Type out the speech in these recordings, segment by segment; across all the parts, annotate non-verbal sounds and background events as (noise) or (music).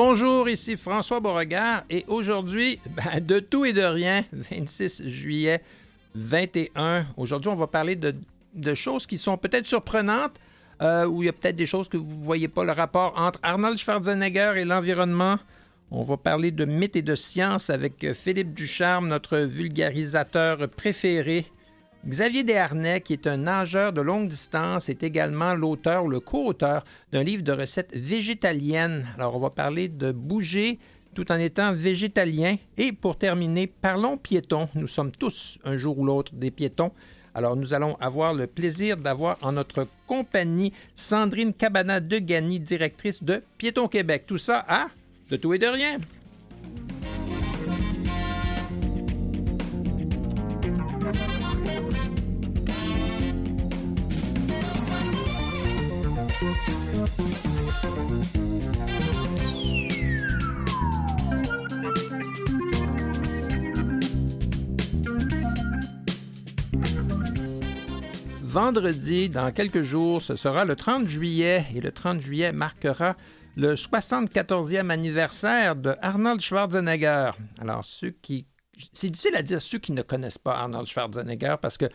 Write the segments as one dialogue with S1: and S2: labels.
S1: Bonjour, ici François Beauregard et aujourd'hui, (laughs) ben, de tout et de rien, 26 juillet 21. Aujourd'hui, on va parler de, choses qui sont peut-être surprenantes, euh, où il y a peut-être des choses que vous ne voyez pas le rapport entre Arnold Schwarzenegger et l'environnement. On va parler de mythes et de science avec Philippe Ducharme, notre vulgarisateur préféré. Xavier Desharnais, qui est un nageur de longue distance, est également l'auteur le co-auteur d'un livre de recettes végétaliennes. Alors, on va parler de bouger tout en étant végétalien. Et pour terminer, parlons piétons. Nous sommes tous, un jour ou l'autre, des piétons. Alors, nous allons avoir le plaisir d'avoir en notre compagnie Sandrine Cabana de Gagny, directrice de Piétons Québec. Tout ça à de tout et de rien. Vendredi, dans quelques jours, ce sera le 30 juillet et le 30 juillet marquera le 74e anniversaire de Arnold Schwarzenegger. Alors, ceux qui. C'est difficile à dire ceux qui ne connaissent pas Arnold Schwarzenegger parce que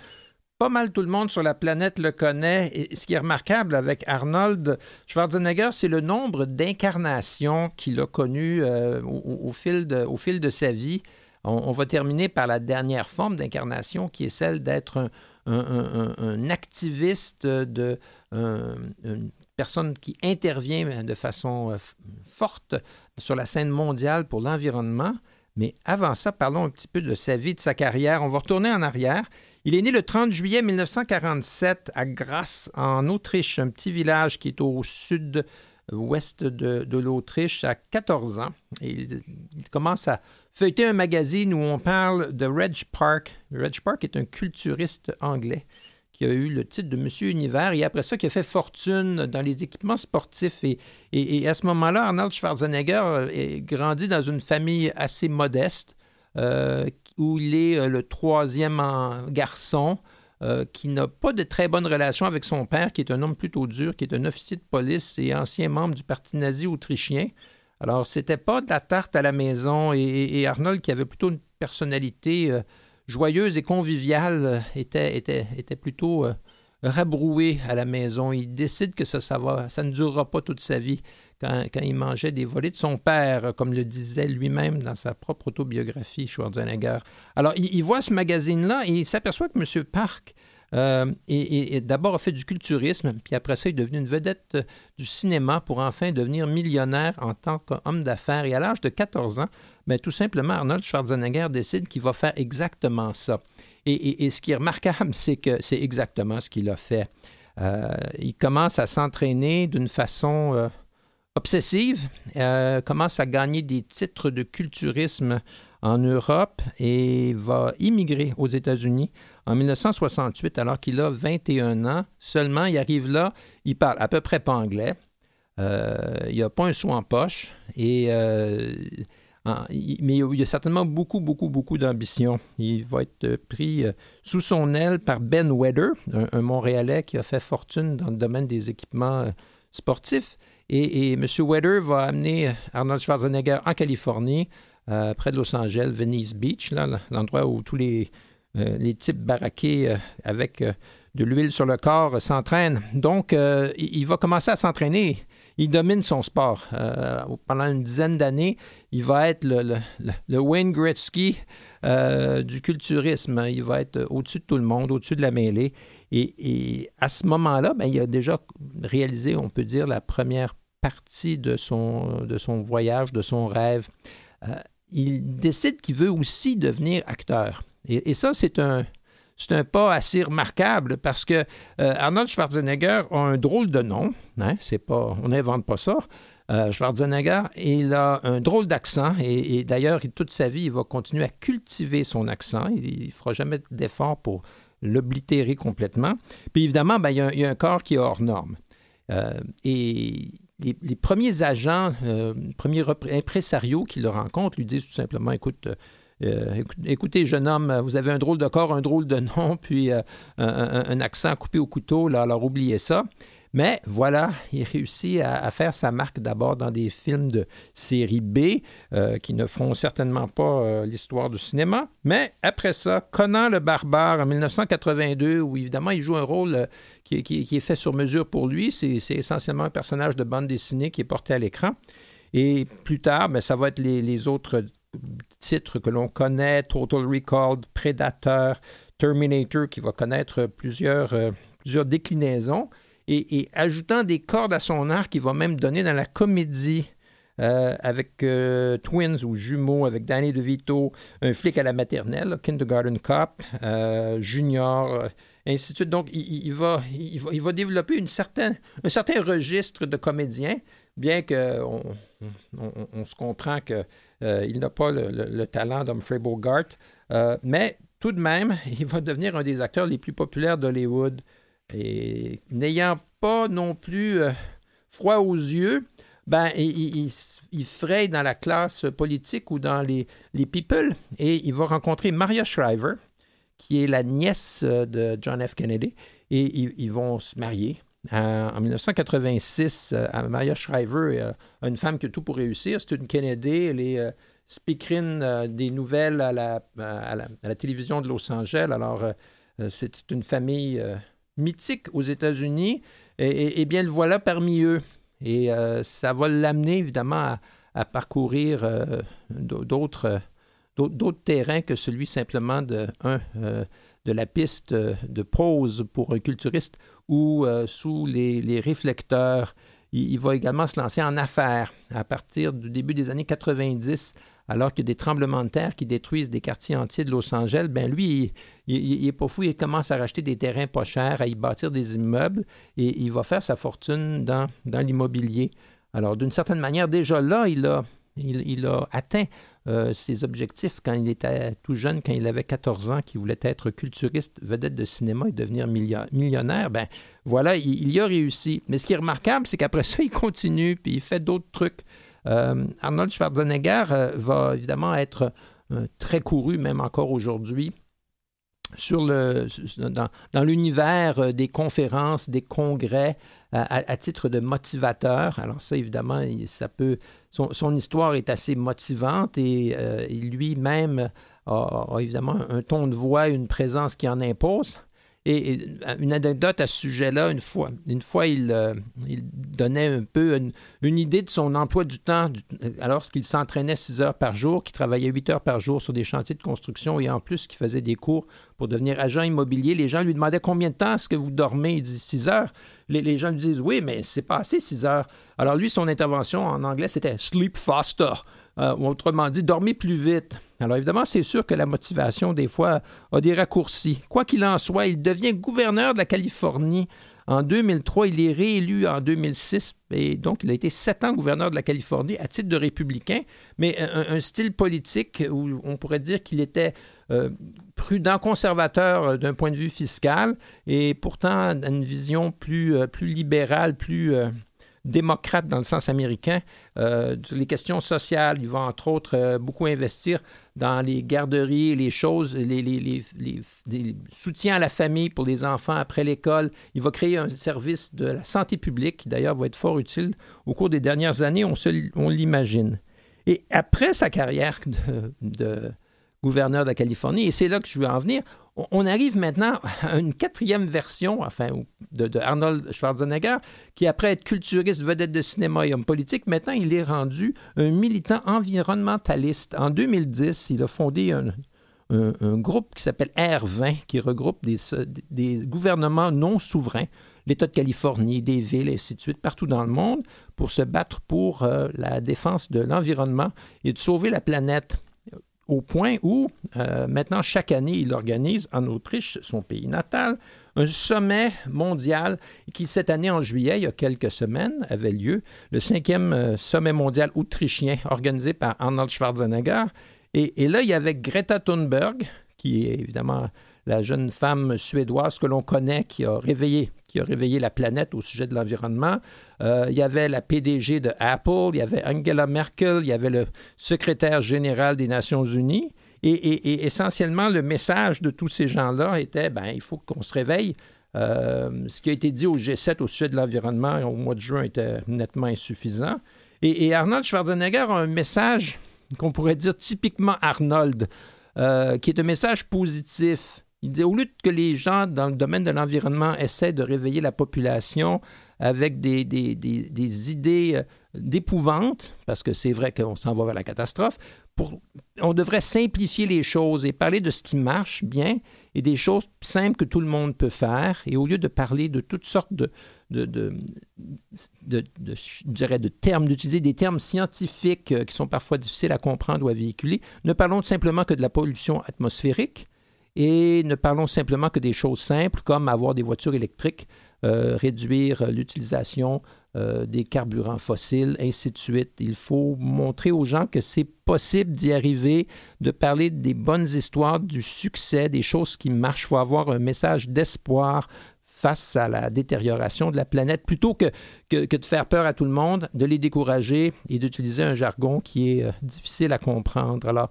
S1: pas mal tout le monde sur la planète le connaît. Ce qui est remarquable avec Arnold Schwarzenegger, c'est le nombre d'incarnations qu'il a connues euh, au, fil de, sa vie. On, va terminer par la dernière forme d'incarnation qui est celle d'être un, activiste, de, une personne qui intervient de façon euh, forte sur la scène mondiale pour l'environnement. Mais avant ça, parlons un petit peu de sa vie, de sa carrière. On va retourner en arrière. Il est né le 30 juillet 1947 à Grasse, en Autriche, un petit village qui est au sud-ouest de, l'Autriche, à 14 ans. il, commence à feuilleter un magazine où on parle de Reg Park. Reg Park est un culturiste anglais qui a eu le titre de Monsieur Univers et après ça qui a fait fortune dans les équipements sportifs. Et, à ce moment-là, Arnold Schwarzenegger a grandi dans une famille assez modeste. Euh, où il est euh, le troisième garçon, euh, qui n'a pas de très bonne relation avec son père, qui est un homme plutôt dur, qui est un officier de police et ancien membre du Parti nazi autrichien. Alors, c'était pas de la tarte à la maison et, Arnold, qui avait plutôt une personnalité euh, joyeuse et conviviale, était, plutôt rabroué à la maison. Il décide que ça, va, ça ne durera pas toute sa vie quand, il mangeait des volets de son père, comme le disait lui-même dans sa propre autobiographie, Schwarzenegger. Alors, il, voit ce magazine-là et il s'aperçoit que M. Park euh, d'abord a fait du culturisme, puis après ça, il est devenu une vedette du cinéma pour enfin devenir millionnaire en tant qu'homme d'affaires. Et à l'âge de 14 ans, bien, tout simplement, Arnold Schwarzenegger décide qu'il va faire exactement ça. Et, ce qui est remarquable, c'est que c'est exactement ce qu'il a fait. Euh, il commence à s'entraîner d'une façon euh, obsessive, euh, commence à gagner des titres de culturisme en Europe et va immigrer aux États-Unis en 1968 alors qu'il a 21 ans. Seulement, il arrive là, il parle à peu près pas anglais, euh, il n'a pas un sou en poche, et, euh, mais il a certainement beaucoup, beaucoup, beaucoup d'ambition. Il va être pris sous son aile par Ben Weather, un, Montréalais qui a fait fortune dans le domaine des équipements sportifs. Et, M. Weather va amener Arnold Schwarzenegger en Californie, euh, près de Los Angeles, Venice Beach, l'endroit où tous les, euh, types baraqués euh, avec de l'huile sur le corps s'entraînent. Donc, il va commencer à s'entraîner. Il domine son sport. pendant une dizaine d'années, il va être le, le, Wayne Gretzky du culturisme. Il va être au-dessus de tout le monde, au-dessus de la mêlée. Et, à ce moment-là, ben, il a déjà réalisé, on peut dire, la première partie de son, de son voyage, de son rêve. Euh, il décide qu'il veut aussi devenir acteur. Et, ça, c'est un, c'est un pas assez remarquable parce que euh, Arnold Schwarzenegger a un drôle de nom. Hein, c'est pas, on n'invente pas ça. Euh, Schwarzenegger, il a un drôle d'accent et, d'ailleurs, toute sa vie, il va continuer à cultiver son accent. Il ne fera jamais d'effort pour l'oblitérer complètement. Puis évidemment, ben, il, y a, un corps qui est hors norme. Euh, et les, premiers agents, euh, premiers impresarios qui le rencontrent lui disent tout simplement, écoute, euh, écoutez, jeune homme, vous avez un drôle de corps, un drôle de nom, (laughs) puis un, accent coupé au couteau, là, alors oubliez ça. Mais voilà, il réussit à, faire sa marque d'abord dans des films de série B euh, qui ne feront certainement pas euh, l'histoire du cinéma. Mais après ça, Conan le barbare en 1982, où évidemment il joue un rôle euh, qui, est fait sur mesure pour lui. C'est essentiellement un personnage de bande dessinée qui est porté à l'écran. Et plus tard, ben, ça va être les, autres titres que l'on connaît, Total Recall, Predator, Terminator, qui va connaître plusieurs, plusieurs déclinaisons et, ajoutant des cordes à son arc, il va même donner dans la comédie euh, avec euh, Twins ou Jumeaux, avec Danny DeVito, un flic à la maternelle, Kindergarten Cop, euh, Junior, ainsi de suite. Donc, il, va, il, va, développer une certaine, un certain registre de comédiens, bien qu'on on, se comprend qu'il n'a pas le, le talent d'Humphrey Bogart, mais tout de même, (laughs) il va devenir un des acteurs les plus populaires d'Hollywood. Et n'ayant pas non plus euh, froid aux yeux, ben, il, fraye dans la classe politique ou dans les, les people et il va rencontrer Maria Shriver, qui est la nièce euh, de John F. Kennedy, et ils, vont se marier. en 1986, euh, Maria Shriver est une femme qui a tout pour réussir. C'est une Kennedy, elle est speakerine des nouvelles à, la, à la, télévision de Los Angeles. Alors, c'est une famille mythique aux États-Unis, et, bien le voilà parmi eux. Et euh, ça va l'amener évidemment à, parcourir euh, d'autres terrains que celui simplement de, euh, de la piste de pause pour un culturiste ou sous les, réflecteurs. Il, il, va également se lancer en affaires à partir du début des années 90 alors a des tremblements de terre qui détruisent des quartiers entiers de Los Angeles, ben lui, il, est pas fou, il commence à racheter des terrains pas chers, à y bâtir des immeubles, et il va faire sa fortune dans, l'immobilier. Alors, d'une certaine manière, déjà là, il a, il, atteint euh, ses objectifs quand il était tout jeune, quand il avait 14 ans, qu'il voulait être culturiste, vedette de cinéma et devenir millionnaire. Ben voilà, il, il y a réussi. Mais ce qui est remarquable, c'est qu'après ça, il continue, puis il fait d'autres trucs. Euh, Arnold Schwarzenegger euh, va évidemment être euh, très couru, même encore aujourd'hui, dans, l'univers des conférences, des congrès, à, titre de motivateur. Alors ça, évidemment, ça peut, son, histoire est assez motivante et lui-même a, évidemment un ton de voix, une présence qui en impose. Et, une anecdote à ce sujet-là, une fois, une fois il, euh, donnait un peu une, idée de son emploi du temps alors qu'il s'entraînait six heures par jour, qu'il travaillait huit heures par jour sur des chantiers de construction et en plus qu'il faisait des cours pour devenir agent immobilier. Les gens lui demandaient combien de temps est-ce que vous dormez. Il dit six heures. Les, gens lui disent oui, mais c'est pas assez six heures. Alors lui, son intervention en anglais, c'était sleep faster. Euh, autrement dit, dormir plus vite. Alors évidemment, c'est sûr que la motivation, des fois, a des raccourcis. Quoi qu'il en soit, il devient gouverneur de la Californie en 2003. Il est réélu en 2006 et donc il a été sept ans gouverneur de la Californie à titre de républicain, mais un, style politique où on pourrait dire qu'il était euh, prudent, conservateur euh, d'un point de vue fiscal et pourtant une vision plus libérale, plus démocrate dans le sens américain. Euh, les questions sociales, il va entre autres euh, beaucoup investir dans les garderies, les choses, les, les, soutiens à la famille pour les enfants après l'école. Il va créer un service de la santé publique qui d'ailleurs va être fort utile au cours des dernières années, on, on l'imagine. Et après sa carrière de gouverneur de la Californie, et c'est là que je veux en venir, on arrive maintenant à une quatrième version enfin, de, Arnold Schwarzenegger, qui après être culturiste, vedette de cinéma et homme politique, maintenant il est rendu un militant environnementaliste. En 2010, il a fondé un, groupe qui s'appelle R20, qui regroupe des, gouvernements non souverains, l'État de Californie, des villes, et ainsi de suite, partout dans le monde, pour se battre pour euh, la défense de l'environnement et de sauver la planète au point où, euh, maintenant, chaque année, il organise en Autriche, son pays natal, un sommet mondial qui, cette année, en juillet, il y a quelques semaines, avait lieu, le cinquième euh, sommet mondial autrichien organisé par Arnold Schwarzenegger. Et, là, il y avait Greta Thunberg, qui est évidemment la jeune femme suédoise que l'on connaît, qui a réveillé qui a réveillé la planète au sujet de l'environnement. Euh, il y avait la PDG de Apple, il y avait Angela Merkel, il y avait le secrétaire général des Nations Unies. Et, essentiellement, le message de tous ces gens-là était, ben, il faut qu'on se réveille. ce qui a été dit au G7 au sujet de l'environnement au mois de juin était nettement insuffisant. Et, Arnold Schwarzenegger a un message qu'on pourrait dire typiquement Arnold, qui est un message positif. Il dit au lieu que les gens dans le domaine de l'environnement essaient de réveiller la population avec des, des, des, idées euh, d'épouvante, parce que c'est vrai qu'on s'en va vers la catastrophe, pour, on devrait simplifier les choses et parler de ce qui marche bien et des choses simples que tout le monde peut faire. Et au lieu de parler de toutes sortes de, de, de, de, de termes, d'utiliser des termes scientifiques euh, qui sont parfois difficiles à comprendre ou à véhiculer, ne parlons simplement que de la pollution atmosphérique et ne parlons simplement que des choses simples comme avoir des voitures électriques, euh, réduire l'utilisation euh, des carburants fossiles, ainsi de suite. Il faut montrer aux gens que c'est possible d'y arriver, de parler des bonnes histoires, du succès, des choses qui marchent. Il faut avoir un message d'espoir face à la détérioration de la planète, plutôt que, que, que, de faire peur à tout le monde, de les décourager et d'utiliser un jargon qui est euh, difficile à comprendre. Alors,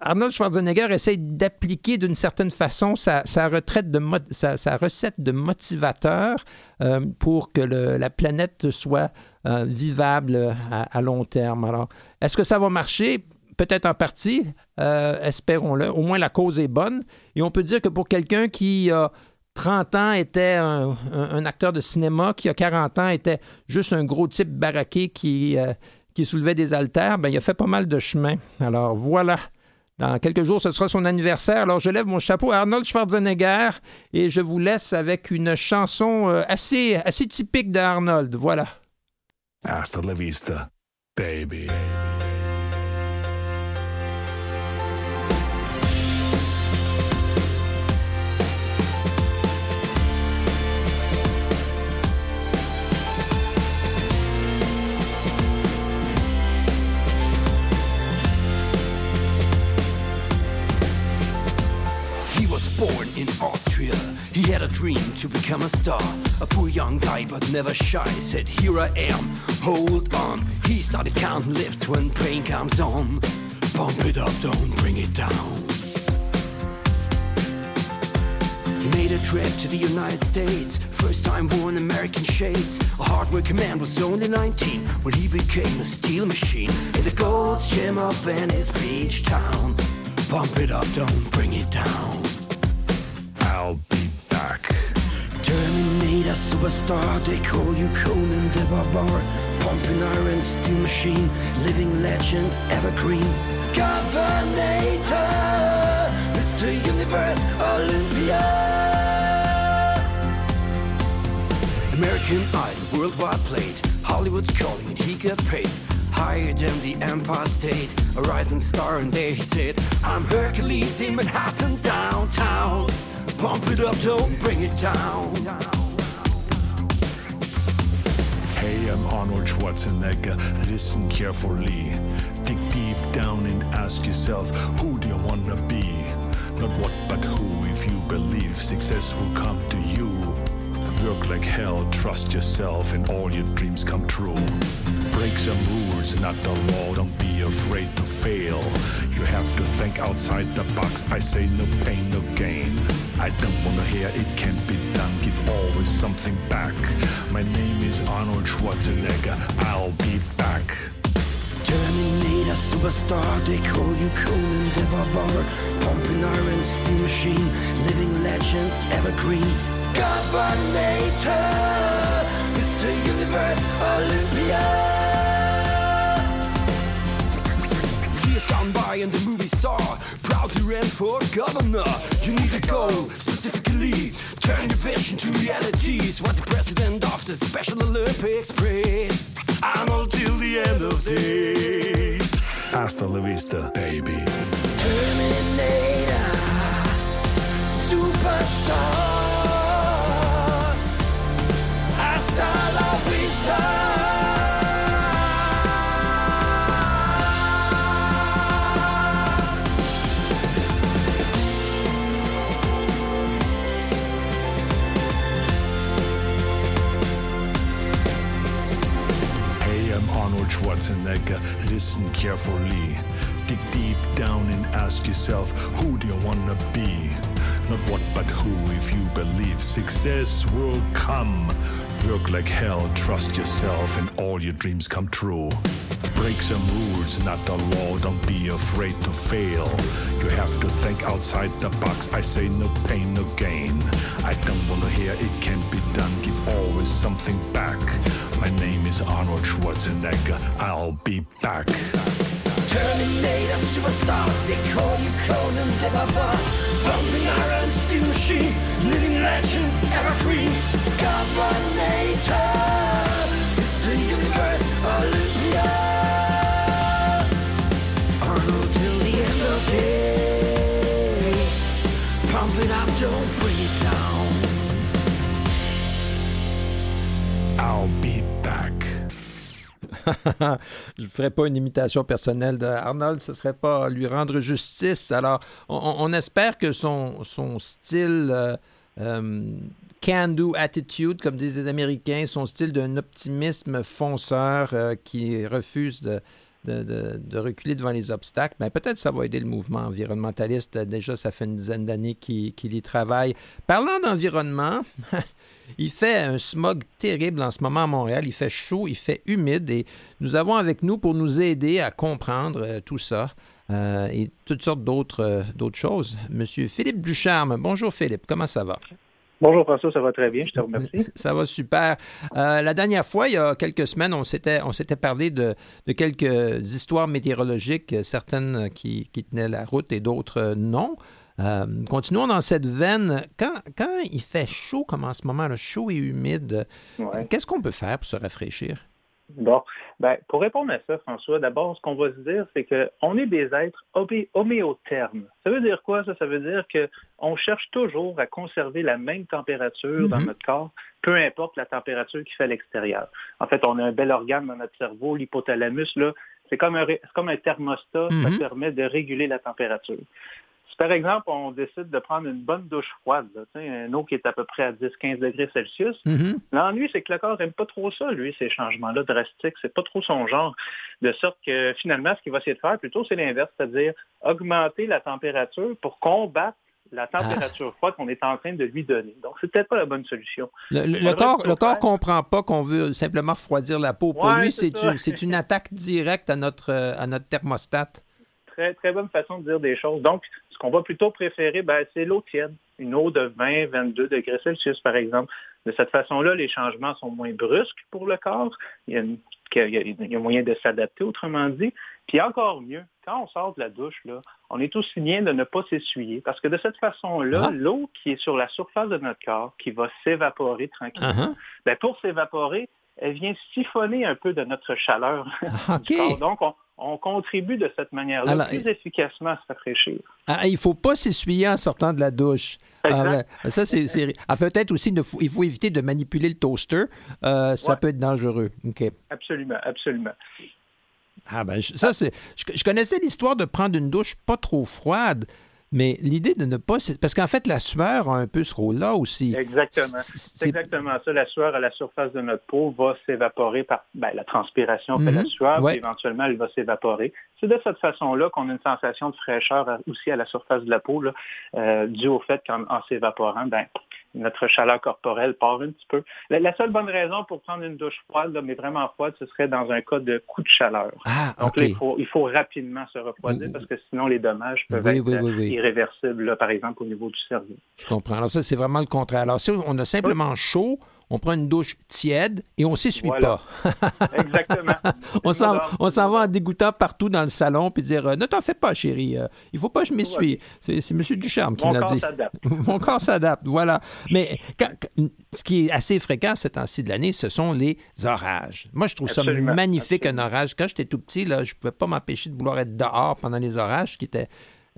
S1: Arnold Schwarzenegger essaie d'appliquer d'une certaine façon sa, retraite de sa, recette de motivateur euh, pour que la planète soit euh, vivable à, long terme. Alors, est-ce que ça va marcher? Peut-être en partie, euh, espérons-le. Au moins, la cause est bonne. Et on peut dire que pour quelqu'un qui a 30 ans était un, acteur de cinéma, qui a 40 ans était juste un gros type baraqué qui qui soulevait des haltères, ben, il a fait pas mal de chemin. Alors voilà. Dans quelques jours, ce sera son anniversaire. Alors, je lève mon chapeau à Arnold Schwarzenegger et je vous laisse avec une chanson euh, assez, assez typique d'Arnold. Voilà. Hasta la vista, baby. Dream to become a star. A poor young guy, but never shy. Said, Here I am, hold on. He started counting lifts when pain comes on. Pump it up, don't bring it down. He made a trip to the United States. First time born American shades. A hardworking man was only 19 when he became a steel machine in the Gold's Gym of Venice Beach Town. Pump it up, don't bring it down. Terminator superstar, they call you Conan the Barbar. Pumping iron, steel machine, living legend, evergreen. Governator, Mr. Universe, Olympia. American Idol, worldwide played. Hollywood calling and he got paid. Higher than the Empire State, a rising star, and there he said, I'm Hercules in Manhattan downtown. Pump it up, don't bring it down. I'm Arnold Schwarzenegger. Listen carefully. Dig deep down and ask yourself, who do you wanna be? Not what, but who. If you believe success will come to you. Work like hell, trust yourself, and all your dreams come true. Break some rules, not the law. Don't be afraid to fail. You have to think outside the box. I say no pain, no gain. I don't wanna hear it can't be done. Give always something back. My name is Arnold Schwarzenegger. I'll be back. Terminator superstar, they call you Conan the Barbar. Pumping iron steel machine, living legend, evergreen. Governator, Mr. Universe, Olympia. Years gone by and the movie star proudly ran for governor. You need a goal, specifically turn your vision to realities. What the president of the Special Olympics prays. Arnold till the end of days. Hasta la vista, baby. Terminator, superstar. Hasta la vista. Schwarzenegger, listen carefully. Dig deep down and ask yourself, who do you wanna be?
S2: Not what but who, if you believe success will come. Work like hell, trust yourself, and all your dreams come true. Break some rules, not the law, don't be afraid to fail. You have to think outside the box, I say no pain, no gain. I don't wanna hear it can't be done, give always something back. My name is Arnold Schwarzenegger, I'll be back.
S3: Terminator, superstar, they call you Conan the Barbarian. Bumping iron steel machine, living legend, evergreen. Governator,
S1: je ne ferai pas une imitation personnelle d'Arnold, ce ne serait pas lui rendre justice. Alors, on, espère que son, son style euh, euh, can-do attitude, comme disent les Américains, son style d'un optimisme fonceur euh, qui refuse de, de, reculer devant les obstacles, mais peut-être ça va aider le mouvement environnementaliste. Déjà, ça fait une dizaine d'années qu'il qu y travaille. Parlant d'environnement, (laughs) Il fait un smog terrible en ce moment à Montréal. Il fait chaud, il fait humide et nous avons avec nous pour nous aider à comprendre euh, tout ça euh, et toutes sortes d'autres euh, d'autres choses. Monsieur Philippe Ducharme. Bonjour Philippe, comment ça va?
S4: Bonjour François, ça va très bien, je te remercie. (laughs)
S1: Ça va super. Euh, la dernière fois, il y a quelques semaines, on s'était, on s'était parlé de, de, quelques histoires météorologiques, certaines qui, qui tenaient la route et d'autres non. Euh, continuons dans cette veine. Quand, quand, il fait chaud, comme en ce moment, là, chaud et humide, ouais. qu'est-ce qu'on peut faire pour se rafraîchir?
S4: Bon, ben, pour répondre à ça, François, d'abord, ce qu'on va se dire, c'est qu'on est des êtres homéothermes. Ça veut dire quoi, ça? Ça veut dire qu'on cherche toujours à conserver la même température mm -hmm. dans notre corps, peu importe la température qui fait à l'extérieur. En fait, on a un bel organe dans notre cerveau, l'hypothalamus, là. C'est comme, un, comme un thermostat, mm -hmm. ça permet de réguler la température. Si par exemple, on décide de prendre une bonne douche froide, là, une eau qui est à peu près à 10-15 degrés Celsius, mm -hmm. l'ennui, c'est que le corps n'aime pas trop ça, lui, ces changements-là drastiques. C'est pas trop son genre. De sorte que finalement, ce qu'il va essayer de faire plutôt, c'est l'inverse, c'est-à-dire augmenter la température pour combattre la température ah. froide qu'on est en train de lui donner. Donc, c'est peut-être pas la bonne solution.
S1: Le, le, le corps ne comprend pas qu'on veut simplement refroidir la peau. Pour ouais, lui, c'est une, une, attaque directe à notre, à notre thermostat.
S4: Très, très bonne façon de dire des choses. Donc, ce qu'on va plutôt préférer, ben, c'est l'eau tiède. Une eau de 20, 22 degrés Celsius, par exemple. De cette façon-là, les changements sont moins brusques pour le corps. Il y a, une, il y a moyen de s'adapter, autrement dit. Puis encore mieux, quand on sort de la douche, là, on est aussi bien de ne pas s'essuyer. Parce que de cette façon-là, ah. l'eau qui est sur la surface de notre corps, qui va s'évaporer tranquillement, uh -huh. ben, pour s'évaporer, elle vient siphonner un peu de notre chaleur.
S1: Okay. (laughs)
S4: du corps. Donc, on, on contribue de cette manière-là plus efficacement à se rafraîchir.
S1: Ah, il ne faut pas s'essuyer en sortant de la douche. Ah, ça, c'est. Ah, peut-être aussi, il faut éviter de manipuler le toaster. Euh, ça ouais. peut être dangereux. Okay.
S4: Absolument, absolument.
S1: Ah ben, ça, c'est. Je, je connaissais l'histoire de prendre une douche pas trop froide. Mais l'idée de ne pas. Parce qu'en fait, la sueur a un peu ce rôle-là aussi.
S4: Exactement. C'est exactement ça. La sueur à la surface de notre peau va s'évaporer par. Ben, la transpiration fait mm -hmm. la sueur, ouais. puis éventuellement, elle va s'évaporer. C'est de cette façon-là qu'on a une sensation de fraîcheur aussi à la surface de la peau, là, euh, dû au fait qu'en s'évaporant, ben, notre chaleur corporelle part un petit peu. La, la, seule bonne raison pour prendre une douche froide, là, mais vraiment froide, ce serait dans un cas de coup de chaleur.
S1: Ah,
S4: Donc là, il faut, il faut rapidement se refroidir parce que sinon les dommages peuvent
S1: oui,
S4: être
S1: oui,
S4: irréversibles, là, par exemple au niveau du cerveau.
S1: Je comprends. Alors ça, c'est vraiment le contraire. Alors si on a simplement chaud, on prend une douche tiède et on ne s'essuie
S4: voilà.
S1: pas. (laughs)
S4: Exactement.
S1: on s'en, on s'en va en dégoûtant partout dans le salon puis dire euh, Ne t'en fais pas, chérie, euh, il ne faut pas que je m'essuie. C'est, c'est M. Ducharme qui
S4: Mon
S1: l'a dit.
S4: S'adapte. (laughs)
S1: Mon corps s'adapte, voilà. Mais (laughs) quand, ce qui est assez fréquent ces temps-ci de l'année, ce sont les orages. Moi, je trouve
S4: Absolument.
S1: ça magnifique,
S4: Absolument.
S1: un orage. Quand j'étais tout petit, là, je ne pouvais pas m'empêcher de vouloir être dehors pendant les orages, qui était.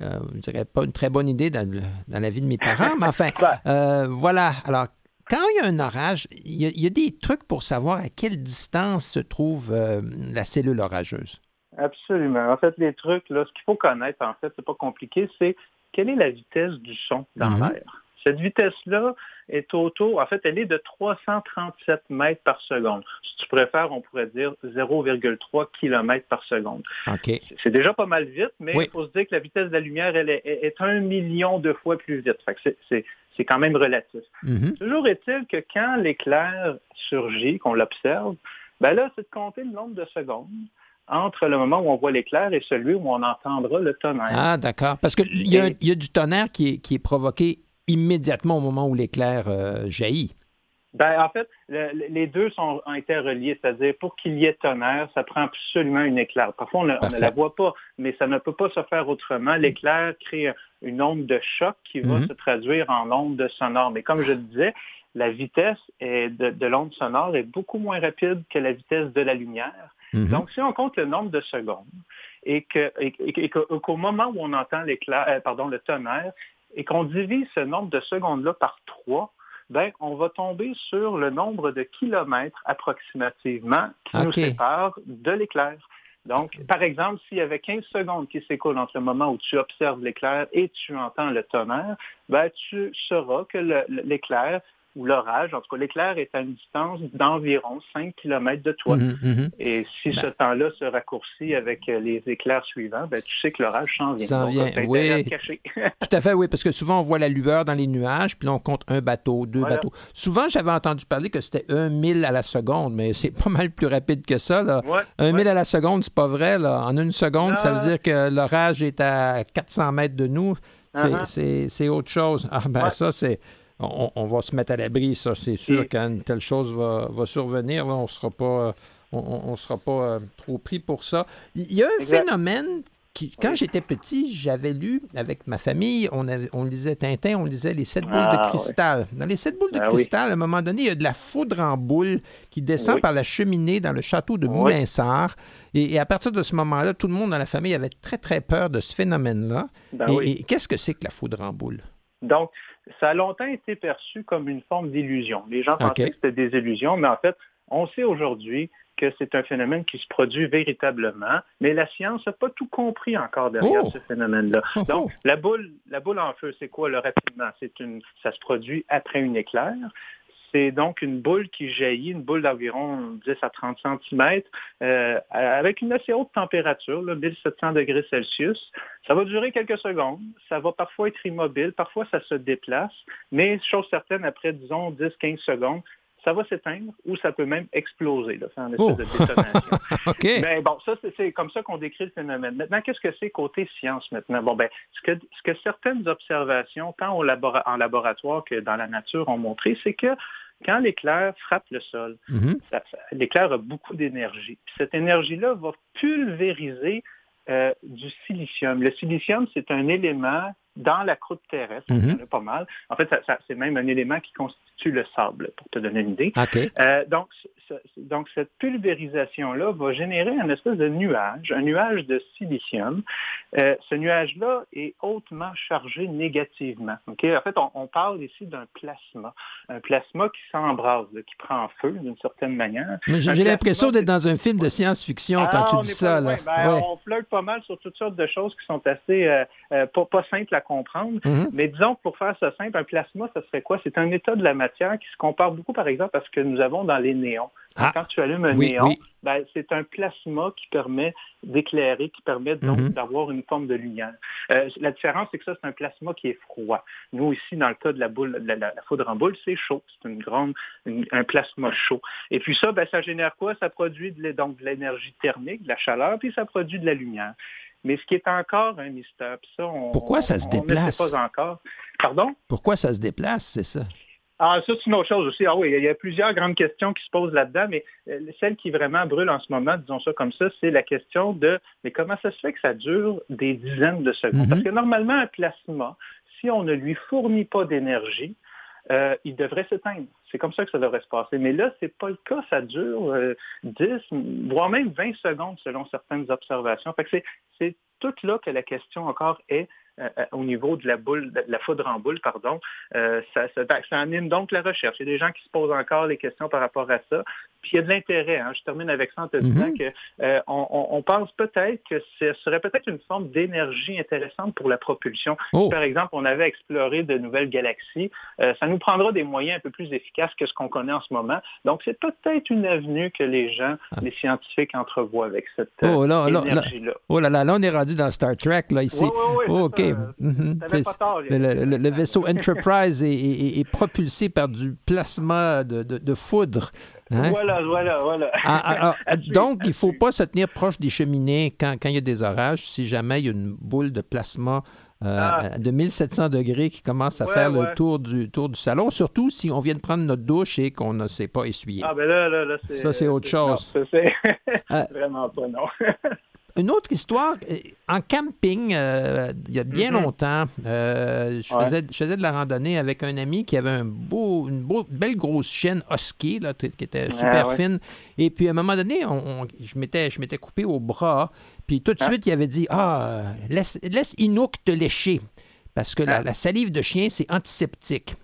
S1: Euh, je dirais pas une très bonne idée dans la vie de mes parents, mais enfin, euh, voilà. Alors, quand il y a un orage, il y a, il y a, des trucs pour savoir à quelle distance se trouve euh, la cellule orageuse.
S4: Absolument. En fait, les trucs, là, ce qu'il faut connaître, en fait, c'est pas compliqué, c'est quelle est la vitesse du son dans -hmm. l'air. Cette vitesse-là est autour, en fait, elle est de 337 mètres par seconde. Si tu préfères, on pourrait dire 0,3 km par seconde. C'est déjà pas mal vite, mais il faut se dire que la vitesse de la lumière, elle est, un million de fois plus vite. c'est quand même relatif. Mm-hmm. Toujours est-il que quand l'éclair surgit, qu'on l'observe, ben là, c'est de compter le nombre de secondes entre le moment où on voit l'éclair et celui où on entendra le tonnerre.
S1: Ah, d'accord. Parce qu'il y, a, y a du tonnerre qui est, qui est provoqué immédiatement au moment où l'éclair euh, jaillit.
S4: Ben, en fait, les deux sont interreliés, c'est-à-dire pour qu'il y ait tonnerre, ça prend absolument une éclair. Parfois, on, ne la voit pas, mais ça ne peut pas se faire autrement. L'éclair crée une onde de choc qui va mm-hmm. se traduire en onde sonore. Mais comme je le disais, la vitesse de, l'onde sonore est beaucoup moins rapide que la vitesse de la lumière. Mm-hmm. Donc, si on compte le nombre de secondes et qu'au moment où on entend l'éclair, euh, pardon, le tonnerre, et qu'on divise ce nombre de secondes-là par trois, ben, on va tomber sur le nombre de kilomètres approximativement qui nous séparent de l'éclair. Donc, par exemple, s'il y avait 15 secondes qui s'écoulent entre le moment où tu observes l'éclair et tu entends le tonnerre, ben, tu sauras que l'éclair ou l'orage, en tout cas l'éclair est à une distance d'environ 5 km de toi. Mhm, mhm. Et si ce ben. temps-là se raccourcit avec euh, les éclairs suivants, ben, tu sais que l'orage s'en vient.
S1: S'en vient, oui. (laughs) Tout à fait, oui, parce que souvent on voit la lueur dans les nuages, puis là on compte un bateau, deux bateaux. Souvent j'avais entendu parler que c'était un mille à la seconde, mais c'est pas mal plus rapide que ça. Là. un mille à la seconde, c'est pas vrai. Là. En une seconde, ça veut dire que l'orage est à 400 mètres de nous. Uh-huh. C'est autre chose. Ah ben ça, c'est on, va se mettre à l'abri, ça, c'est sûr. Quand une telle chose va, survenir, on ne sera pas, on, sera pas euh, trop pris pour ça. Il y a un phénomène qui, quand j'étais petit, j'avais lu avec ma famille, on, on lisait Tintin, on lisait les sept boules de ah, cristal. Dans les sept boules de ah cristal, à un moment donné, il y a de la foudre en boule qui descend par la cheminée dans le château de Moulinsart. Et, à partir de ce moment-là, tout le monde dans la famille avait très, très peur de ce phénomène-là. Ben et qu'est-ce que c'est que la foudre en boule?
S4: Donc, ça a longtemps été perçu comme une forme d'illusion. Les gens pensaient que c'était des illusions, mais en fait, on sait aujourd'hui que c'est un phénomène qui se produit véritablement, mais la science n'a pas tout compris encore derrière oh! ce phénomène-là. Oh, oh. Donc, la boule, la boule en feu, c'est quoi le rapidement? C'est une, ça se produit après une éclair. C'est donc une boule qui jaillit, une boule d'environ 10 à 30 cm, euh, avec une assez haute température, 1700 degrés Celsius. Ça va durer quelques secondes. Ça va parfois être immobile, parfois ça se déplace, mais chose certaine, après, disons, 10-15 secondes, ça va s'éteindre ou ça peut même exploser, faire une espèce de oh! détonation. (laughs) Mais bon, ça, c'est comme ça qu'on décrit le phénomène. Maintenant, qu'est-ce que c'est côté science maintenant? Bon, ben, ce que, ce que certaines observations, tant au en laboratoire que dans la nature, ont montré, c'est que quand l'éclair frappe le sol, mhm. l'éclair a beaucoup d'énergie. Cette énergie-là va pulvériser euh, du silicium. Le silicium, c'est un élément dans la croûte terrestre, mm pas mal. En fait, c'est même un élément qui constitue le sable, pour te donner une idée. Euh, donc, donc, cette pulvérisation-là va générer un espèce de nuage, un nuage de silicium. Euh, ce nuage-là est hautement chargé négativement. En fait, on, parle ici d'un plasma, un plasma qui s'embrase, qui prend feu d'une certaine manière.
S1: J'ai l'impression d'être dans un film de science-fiction quand tu ah, dis ça. Là.
S4: Ben, on flirte pas mal sur toutes sortes de choses qui sont assez euh, euh, pas, pas, simples à comprendre. Mm-hmm. Mais disons que pour faire ça simple, un plasma, ça serait quoi? C'est un état de la matière qui se compare beaucoup, par exemple, à ce que nous avons dans les néons. Ah. Quand tu allumes un néon, ben, c'est un plasma qui permet d'éclairer, qui permet donc mhm. d'avoir une forme de lumière. Euh, la différence, c'est que ça, c'est un plasma qui est froid. Nous, ici, dans le cas de la boule, la, la, foudre en boule, c'est chaud. C'est une grande, un plasma chaud. Et puis ça, ben, ça génère quoi? Ça produit de, donc de l'énergie thermique, de la chaleur, puis ça produit de la lumière. Mais ce qui est encore un mystère, ça, on,
S1: Pourquoi ça se déplace?
S4: pas encore. Pardon?
S1: Pourquoi ça se déplace, c'est ça?
S4: Ah, ça, c'est une autre chose aussi. Ah oui, il y a plusieurs grandes questions qui se posent là-dedans, mais euh, celle qui vraiment brûle en ce moment, disons ça comme ça, c'est la question de mais comment ça se fait que ça dure des dizaines de secondes? Mm-hmm. Parce que normalement, un plasma, si on ne lui fournit pas d'énergie, euh, il devrait s'éteindre. C'est comme ça que ça devrait se passer. Mais là, ce n'est pas le cas. Ça dure 10, euh, voire même 20 secondes selon certaines observations. c'est tout là que la question encore est euh, au niveau de la boule, de la foudre en boule, pardon, ça, ça, anime donc la recherche. Il y a des gens qui se posent encore les questions par rapport à ça. Puis il y a de l'intérêt. Hein. Je termine avec ça en te disant que euh, on, pense peut-être que ce serait peut-être une forme d'énergie intéressante pour la propulsion.
S1: Oh.
S4: Par exemple, on avait exploré de nouvelles galaxies. euh, ça nous prendra des moyens un peu plus efficaces que ce qu'on connaît en ce moment. Donc, c'est peut-être une avenue que les gens, les scientifiques entrevoient avec cette
S1: Ah. Oh, là, là, là.
S4: énergie-là.
S1: Oh là là, là, on est rendu dans Star Trek, là, ici.
S4: Oui, oui, oui,
S1: Oh, OK. Mhm.
S4: Pas
S1: le, le- le- le (laughs) vaisseau Enterprise est, est- est propulsé par du plasma de, de- de foudre. Hein?
S4: Voilà, voilà, voilà.
S1: Ah, ah, ah, (laughs) donc, il ne faut pas se tenir proche des cheminées quand, quand il y a des orages, si jamais il y a une boule de plasma euh,
S4: Ah.
S1: de 1700 degrés qui commence à
S4: Ouais,
S1: faire le tour du, tour du salon, surtout si on vient de prendre notre douche et qu'on ne s'est pas essuyé.
S4: Ah, ben là, là, là, c'est...
S1: Ça, c'est autre chose.
S4: non, ça, c'est
S1: Ah. (laughs)
S4: vraiment pas, non. (laughs)
S1: Une autre histoire, euh, en camping, euh, il y a bien
S4: Mhm.
S1: longtemps, euh, je,
S4: Ouais.
S1: faisais, je faisais de la randonnée avec un ami qui avait un beau, une beau- belle grosse chienne husky là, qui était super
S4: ouais.
S1: fine. Et puis à un moment donné, on- on- je m'étais coupé au bras. Puis tout de
S4: Hein?
S1: suite, il avait dit Ah, laisse, laisse Inuk te lécher. Parce que la,
S4: Hein?
S1: la salive de chien, c'est antiseptique.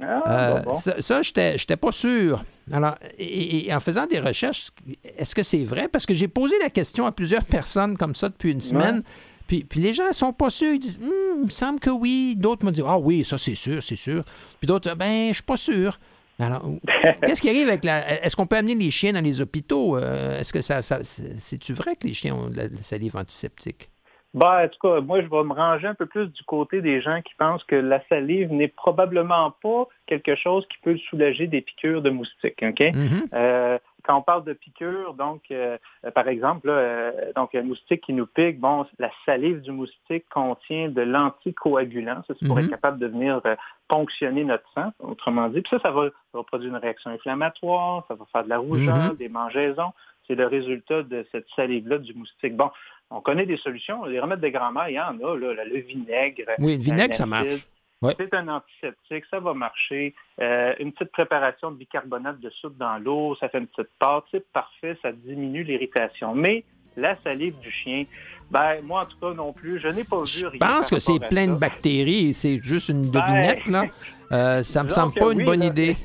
S4: Ah,
S1: Euh,
S4: bon, bon.
S1: Ça, ça j'étais j'étais pas sûr. Alors, et, et en faisant des recherches, est-ce que c'est vrai? Parce que j'ai posé la question à plusieurs personnes comme ça depuis une semaine. Puis, puis les gens sont pas sûrs. Ils disent, Hum, il me semble que oui. D'autres me disent, ah oui, ça c'est sûr, c'est sûr. Puis d'autres, ben, je suis pas sûr. Alors, (laughs) qu'est-ce qui arrive avec la. Est-ce qu'on peut amener les chiens dans les hôpitaux? Euh, Est-ce que ça. ça c'est- C'est-tu vrai que les chiens ont de la, de la salive antiseptique?
S4: Ben, en tout cas, moi, je vais me ranger un peu plus du côté des gens qui pensent que la salive n'est probablement pas quelque chose qui peut soulager des piqûres de moustiques. OK?
S1: Mhm.
S4: Euh, quand on parle de piqûres, donc, euh, par exemple, là, euh, donc, un moustique qui nous pique, bon, la salive du moustique contient de l'anticoagulant. Ça, c'est pour être capable de venir euh, ponctionner notre sang, autrement dit. Puis ça, ça va, ça va produire une réaction inflammatoire, ça va faire de la rougeur,
S1: Mhm.
S4: des mangeaisons. C'est le résultat de cette salive-là du moustique. Bon, on connaît des solutions. Les remèdes de grand-mère, il y en a, là, le vinaigre.
S1: Oui, le vinaigre, ça marche. Ouais.
S4: C'est un antiseptique, ça va marcher. Euh, une petite préparation de bicarbonate de soude dans l'eau, ça fait une petite pâte, c'est parfait, ça diminue l'irritation. Mais la salive du chien, ben moi en tout cas non plus, je n'ai pas vu
S1: Je
S4: rien.
S1: pense
S4: par
S1: que c'est plein de bactéries et c'est juste une
S4: Ben,
S1: devinette, là. Euh, ça me semble pas une bonne
S4: là.
S1: idée.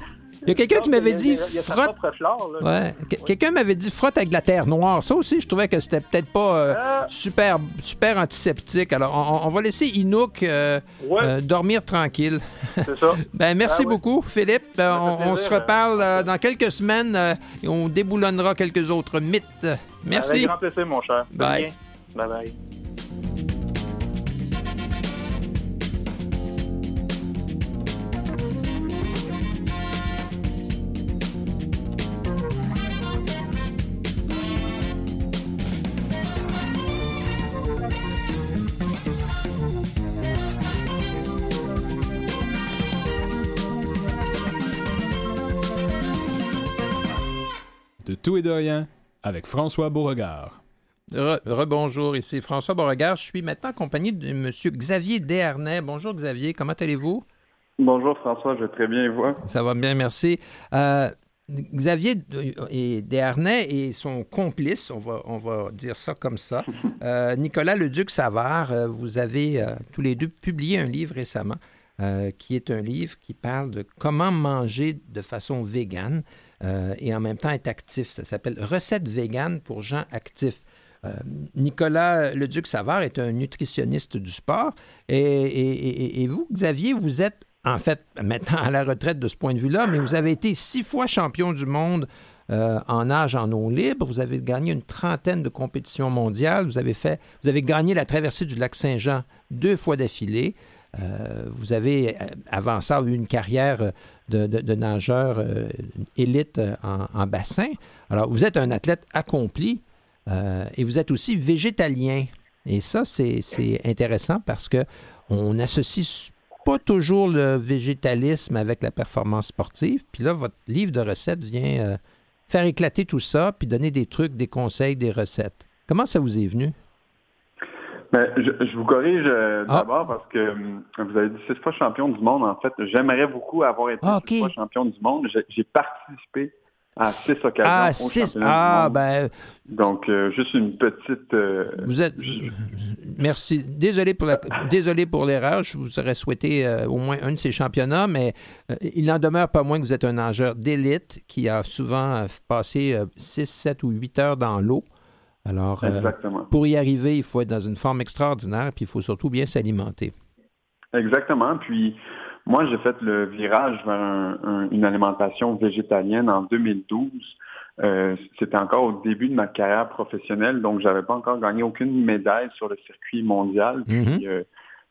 S1: Il y a quelqu'un qui m'avait dit
S4: il y a sa
S1: frotte.
S4: propre flore, là.
S1: Ouais. Qu- Quelqu'un m'avait dit frotte avec de la terre noire. Ça aussi, je trouvais que c'était peut-être pas euh,
S4: Ah.
S1: super, super antiseptique. Alors, on, on va laisser Inouk euh,
S4: Ouais.
S1: euh, dormir tranquille.
S4: C'est ça. (laughs)
S1: Ben, merci
S4: Ah ouais.
S1: beaucoup, Philippe. Ben, on, se reparle euh, dans quelques semaines euh, et on déboulonnera quelques autres mythes.
S4: Avec
S1: Merci.
S4: grand plaisir, mon cher.
S1: Bye.
S4: Bye bye.
S5: De tout et de rien, avec François Beauregard.
S1: Re- Rebonjour, ici François Beauregard. Je suis maintenant accompagné de M. Xavier Desharnais. Bonjour Xavier, comment allez-vous?
S6: Bonjour François, je vais très bien et vous?
S1: Ça va bien, merci. Euh, Xavier et Desharnais et son complice, on va, on va dire ça comme ça, (laughs) euh, Nicolas Leduc Savard, euh, vous avez euh, tous les deux publié un livre récemment euh, qui est un livre qui parle de comment manger de façon végane euh, et en même temps être actif. Ça s'appelle Recettes véganes pour gens actifs. Euh, Nicolas Leduc Savard est un nutritionniste du sport et, vous, Xavier, vous êtes en fait maintenant à la retraite de ce point de vue-là, mais vous avez été six fois champion du monde euh, en nage en eau libre. Vous avez gagné une trentaine de compétitions mondiales. Vous avez fait, vous avez gagné la traversée du lac Saint-Jean deux fois d'affilée. Vous avez, avant ça, eu une carrière de, de- de nageur euh, élite euh, en, bassin. Alors, vous êtes un athlète accompli euh, et vous êtes aussi végétalien. Et ça, c'est intéressant parce que on associe pas toujours le végétalisme avec la performance sportive. Puis là, votre livre de recettes vient faire éclater tout ça, puis donner des trucs, des conseils, des recettes. Comment ça vous est venu?
S6: Ben, je, je vous corrige euh,
S1: Ah.
S6: d'abord parce que hum, vous avez dit six fois champion du monde. En fait, j'aimerais beaucoup avoir été
S1: Ah,
S6: six fois champion du monde. J'ai- participé à six occasions
S1: Ah,
S6: au
S1: six.
S6: du
S1: Ah,
S6: monde.
S1: ben,
S6: Donc, euh, juste une petite... euh,
S1: vous êtes. Merci. Désolé pour, la... Désolé pour l'erreur. Je vous aurais souhaité euh, au moins un de ces championnats, mais euh, il n'en demeure pas moins que vous êtes un nageur d'élite qui a souvent euh, passé 6, 7 ou 8 heures dans l'eau. Alors, euh, pour y arriver, il faut être dans une forme extraordinaire, puis il faut surtout bien s'alimenter.
S6: Exactement. Puis moi, j'ai fait le virage vers un- un- une alimentation végétalienne en 2012. Euh, C'était encore au début de ma carrière professionnelle, donc j'avais pas encore gagné aucune médaille sur le circuit mondial.
S1: Mhm.
S6: Puis, euh,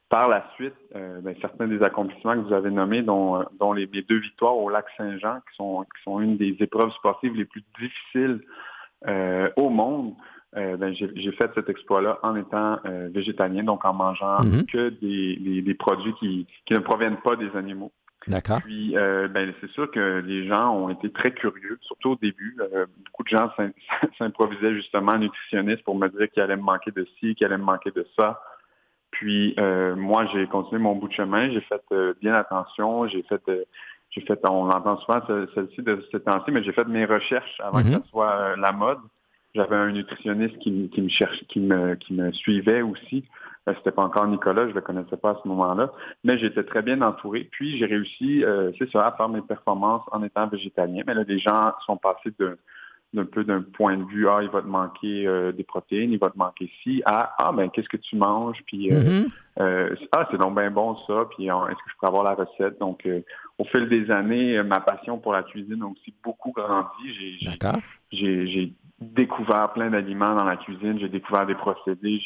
S6: par la suite, euh, ben, certains des accomplissements que vous avez nommés, dont, dont les, mes deux victoires au lac Saint-Jean, qui sont, qui sont une des épreuves sportives les plus difficiles au monde, ben, j'ai fait cet exploit-là en étant euh, végétalien, donc en mangeant
S1: Mhm.
S6: que des, des- des produits qui, qui ne proviennent pas des animaux.
S1: D'accord.
S6: Puis, euh, ben, c'est sûr que les gens ont été très curieux, surtout au début. Euh, beaucoup de gens s'im- (laughs) s'improvisaient justement nutritionnistes pour me dire qu'il allait me manquer de ci, qu'il allait me manquer de ça. Puis, euh, moi, j'ai continué mon bout de chemin. J'ai fait euh, bien attention. J'ai fait, euh, j'ai fait, on entend souvent ce- celle-ci de ce temps-ci, mais j'ai fait mes recherches avant
S1: Mhm.
S6: que ça soit euh, la mode. J'avais un nutritionniste qui, me- qui me cherche, qui me, qui me suivait aussi. Euh, C'était pas encore Nicolas, je le connaissais pas à ce moment-là, mais j'étais très bien entouré. Puis j'ai réussi, euh, c'est ça, à faire mes performances en étant végétalien. Mais là, les gens sont passés de d'un peu d'un point de vue ah il va te manquer euh, des protéines, il va te manquer ci, à ah ben qu'est-ce que tu manges, puis euh,
S1: Mhm.
S6: euh, ah, c'est donc bien bon ça, puis est-ce que je peux avoir la recette? Donc, euh, au fil des années, ma passion pour la cuisine a aussi beaucoup grandi. J'ai- j'ai découvert plein d'aliments dans la cuisine, j'ai découvert des procédés,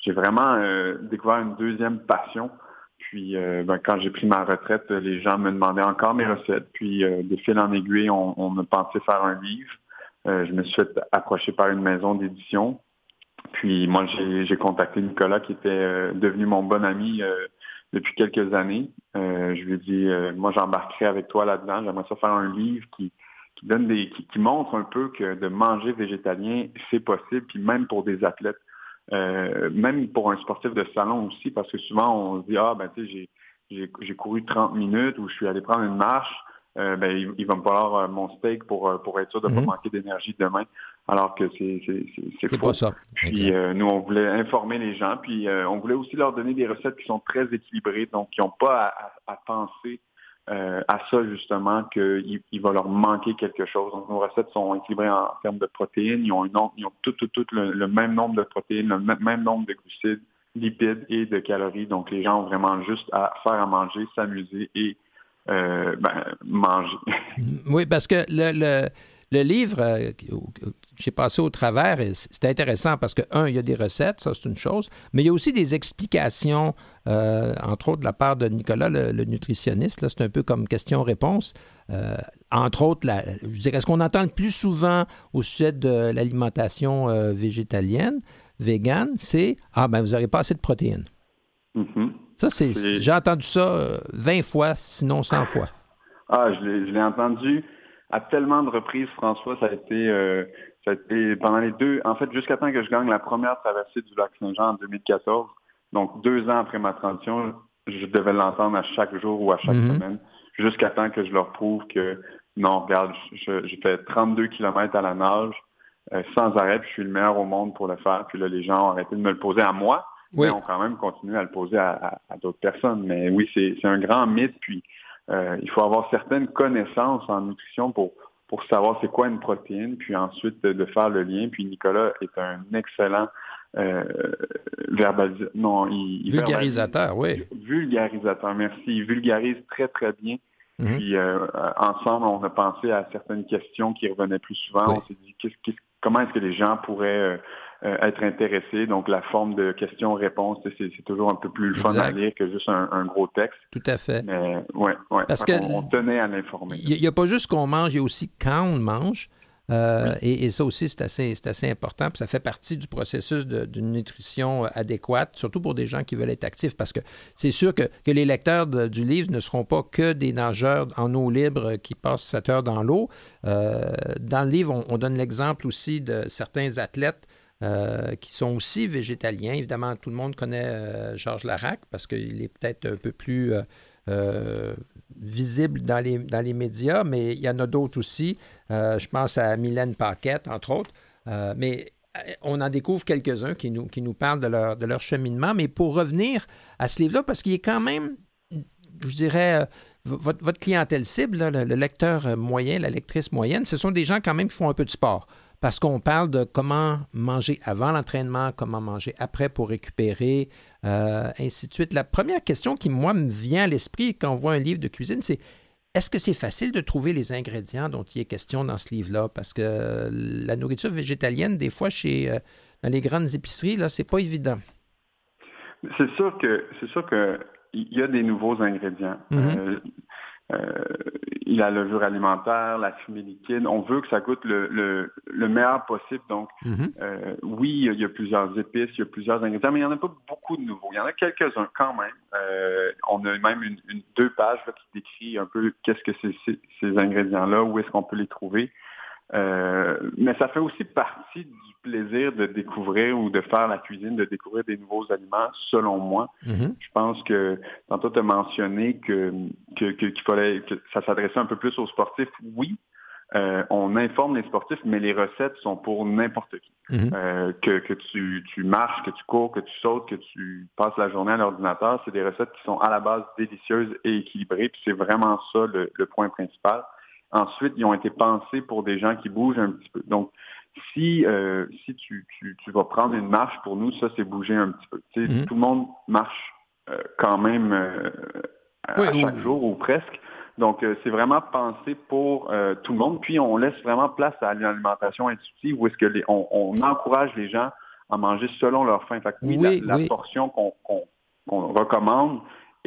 S6: j'ai vraiment euh, découvert une deuxième passion. Puis, euh, ben, quand j'ai pris ma retraite, les gens me demandaient encore mes recettes. Puis, euh, de fil en aiguille, on, on me pensait faire un livre. Euh, je me suis fait par une maison d'édition. Puis moi, j'ai j'ai contacté Nicolas, qui était euh, devenu mon bon ami euh, depuis quelques années. Je lui ai dit, moi, j'embarquerai avec toi là-dedans. J'aimerais ça faire un livre qui, qui donne des, qui, qui montre un peu que de manger végétalien, c'est possible. Puis même pour des athlètes, euh, même pour un sportif de salon aussi, parce que souvent on se dit, ah ben tu sais, j'ai couru 30 minutes ou je suis allé prendre une marche. Euh, ben, il, il va me falloir euh, mon steak pour, euh, pour être sûr de ne
S1: Mhm.
S6: pas manquer d'énergie demain, alors que c'est c'est- c'est- c'est
S1: C'est
S6: faux.
S1: pas ça.
S6: Puis euh, nous, on voulait informer les gens, puis euh, on voulait aussi leur donner des recettes qui sont très équilibrées, donc qui n'ont pas à, à- à penser euh, à ça justement qu'il il va leur manquer quelque chose. Donc nos recettes sont équilibrées en termes de protéines, ils ont, une ils ont tout, tout, tout le, le même nombre de protéines, le même nombre de glucides, lipides et de calories. Donc les gens ont vraiment juste à faire à manger, s'amuser et euh, ben, manger.
S1: Oui, parce que le, le, le livre, euh, que j'ai passé au travers, et c'est intéressant parce que, un, il y a des recettes, ça c'est une chose, mais il y a aussi des explications, euh, entre autres de la part de Nicolas, le, le nutritionniste. Là, c'est un peu comme question-réponse. Euh, entre autres, la, je dirais, ce qu'on entend le plus souvent au sujet de l'alimentation euh, végétalienne, végane, c'est Ah, ben vous n'aurez pas assez de protéines.
S6: Mhm.
S1: Ça, c'est, j'ai entendu ça euh, 20 fois, sinon 100 fois.
S6: Ah, je l'ai, je l'ai entendu à tellement de reprises, François. Ça a été, euh, ça a été pendant les deux, en fait, jusqu'à temps que je gagne la première traversée du lac Saint-Jean en 2014. Donc, deux ans après ma transition, je devais l'entendre à chaque jour ou à chaque
S1: Mhm.
S6: semaine, jusqu'à temps que je leur prouve que non, regarde, je- fait 32 kilomètres à la nage euh, sans arrêt, puis je suis le meilleur au monde pour le faire. Puis là, les gens ont arrêté de me le poser à moi,
S1: Oui.
S6: mais ont quand même continué à le poser à, à- à d'autres personnes. Mais oui, c'est c'est un grand mythe. Puis euh, il faut avoir certaines connaissances en nutrition pour pour savoir c'est quoi une protéine, puis ensuite de, de faire le lien. Puis Nicolas est un excellent euh, non, il, il
S1: Vulgarisateur, oui.
S6: vulgarisateur, merci. Il vulgarise très très bien.
S1: Mhm.
S6: Puis euh, ensemble, on a pensé à certaines questions qui revenaient plus souvent.
S1: Oui.
S6: On s'est dit qu'est-ce- qu'est-ce- comment est-ce que les gens pourraient euh, être intéressés. Donc la forme de questions-réponses, c'est toujours un peu plus le fun à lire que juste un, un gros texte.
S1: Tout à fait.
S6: Mais ouais, ouais.
S1: Parce
S6: qu'on- on, tenait à l'informer.
S1: Il n'y a, pas juste ce qu'on mange, il y a aussi quand on mange. Euh, et, et ça aussi, c'est assez, c'est assez important. Puis ça fait partie du processus d'une nutrition euh, adéquate, surtout pour des gens qui veulent être actifs, parce que c'est sûr que, que les lecteurs de- du livre ne seront pas que des nageurs en eau libre qui passent 7 heures dans l'eau. Euh, dans le livre, on, on donne l'exemple aussi de certains athlètes euh, qui sont aussi végétaliens. Évidemment, tout le monde connaît euh, Georges Larac parce qu'il est peut-être un peu plus euh, visibles dans les, dans les médias, mais il y en a d'autres aussi. Je pense à Mylène Paquette, entre autres. Mais on en découvre quelques-uns qui nous, qui nous parlent de leur, de leur cheminement. Mais pour revenir à ce livre-là, parce qu'il est quand même, je dirais, votre, votre clientèle cible, le, le, lecteur moyen, la lectrice moyenne, ce sont des gens quand même qui font un peu de sport parce qu'on parle de comment manger avant l'entraînement, comment manger après pour récupérer, euh, ainsi de suite. La première question qui, moi, me vient à l'esprit quand on voit un livre de cuisine, c'est est-ce que c'est facile de trouver les ingrédients dont il est question dans ce livre-là? Parce que la nourriture végétalienne, des fois, chez, euh, dans les grandes épiceries, là, c'est pas évident.
S6: C'est sûr que c'est sûr que il y a des nouveaux ingrédients. Mm-hmm. euh, euh, la levure alimentaire, la fumée liquide. On veut que ça goûte le, le, le meilleur possible. Donc, mm-hmm. euh, oui, il y a plusieurs épices, il y a plusieurs ingrédients, mais il n'y en a pas beaucoup de nouveaux. Il y en a quelques-uns quand même. Euh, on a même une, une deux pages là, qui décrit un peu qu'est-ce que c'est ces, ces ingrédients-là, où est-ce qu'on peut les trouver. Euh, mais ça fait aussi partie du plaisir de découvrir ou de faire la cuisine, de découvrir des nouveaux aliments, selon moi. Mm-hmm. Je pense que tantôt tu as mentionné que, que, que, qu'il fallait que ça s'adressait un peu plus aux sportifs. Oui, euh, on informe les sportifs, mais les recettes sont pour n'importe qui. Mm-hmm. Euh, que, que tu, tu marches, que tu cours, que tu sautes, que tu passes la journée à l'ordinateur, c'est des recettes qui sont à la base délicieuses et équilibrées. Puis c'est vraiment ça le, le point principal. Ensuite, ils ont été pensés pour des gens qui bougent un petit peu. Donc, si, euh, si tu, tu, tu, vas prendre une marche, pour nous, ça, c'est bouger un petit peu. Tu sais, mm -hmm. Tout le monde marche euh, quand même euh, oui, à chaque oui. jour ou presque. Donc, euh, c'est vraiment pensé pour euh, tout le monde. Puis, on laisse vraiment place à l'alimentation intuitive où est-ce que les, on, on, encourage les gens à manger selon leur faim. Fait que oui, oui la, la portion qu'on qu qu recommande,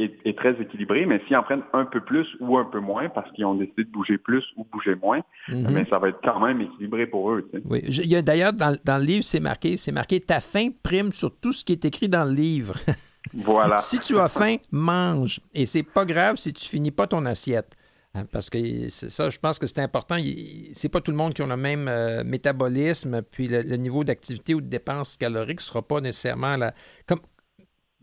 S6: est, est, très équilibré, mais s'ils en prennent un peu plus ou un peu moins parce qu'ils ont décidé de bouger plus ou bouger moins, mm -hmm. mais ça va être quand même équilibré pour eux. Tu sais.
S1: Oui, il y a d'ailleurs dans, dans, le livre, c'est marqué, c'est marqué ta faim prime sur tout ce qui est écrit dans le livre. (laughs)
S6: voilà.
S1: si tu as faim, mange. Et c'est pas grave si tu finis pas ton assiette. Hein, parce que ça, je pense que c'est important. C'est pas tout le monde qui a le même euh, métabolisme, puis le, le niveau d'activité ou de dépenses caloriques sera pas nécessairement la. Comme,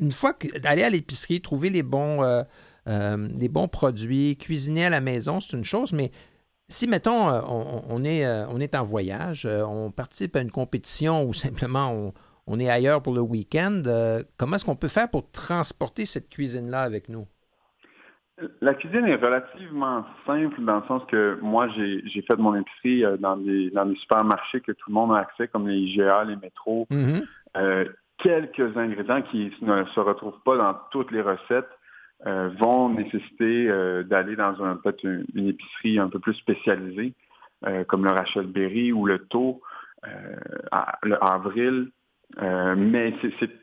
S1: une fois d'aller à l'épicerie, trouver les bons, euh, euh, les bons produits, cuisiner à la maison, c'est une chose, mais si, mettons, euh, on, on, est, on est en voyage, on participe à une compétition ou simplement on, on est ailleurs pour le week-end, comment est-ce qu'on peut faire pour transporter cette cuisine-là avec nous?
S6: La cuisine est relativement simple dans le sens que moi, j'ai fait mon épicerie dans des, dans des supermarchés que tout le monde a accès, comme les IGA, les métros. Mm -hmm. euh, quelques ingrédients qui ne se retrouvent pas dans toutes les recettes euh, vont nécessiter euh, d'aller dans un, peut-être une, une, épicerie un peu plus spécialisée, euh, comme le Rachel Berry ou le Taux, le Avril. mais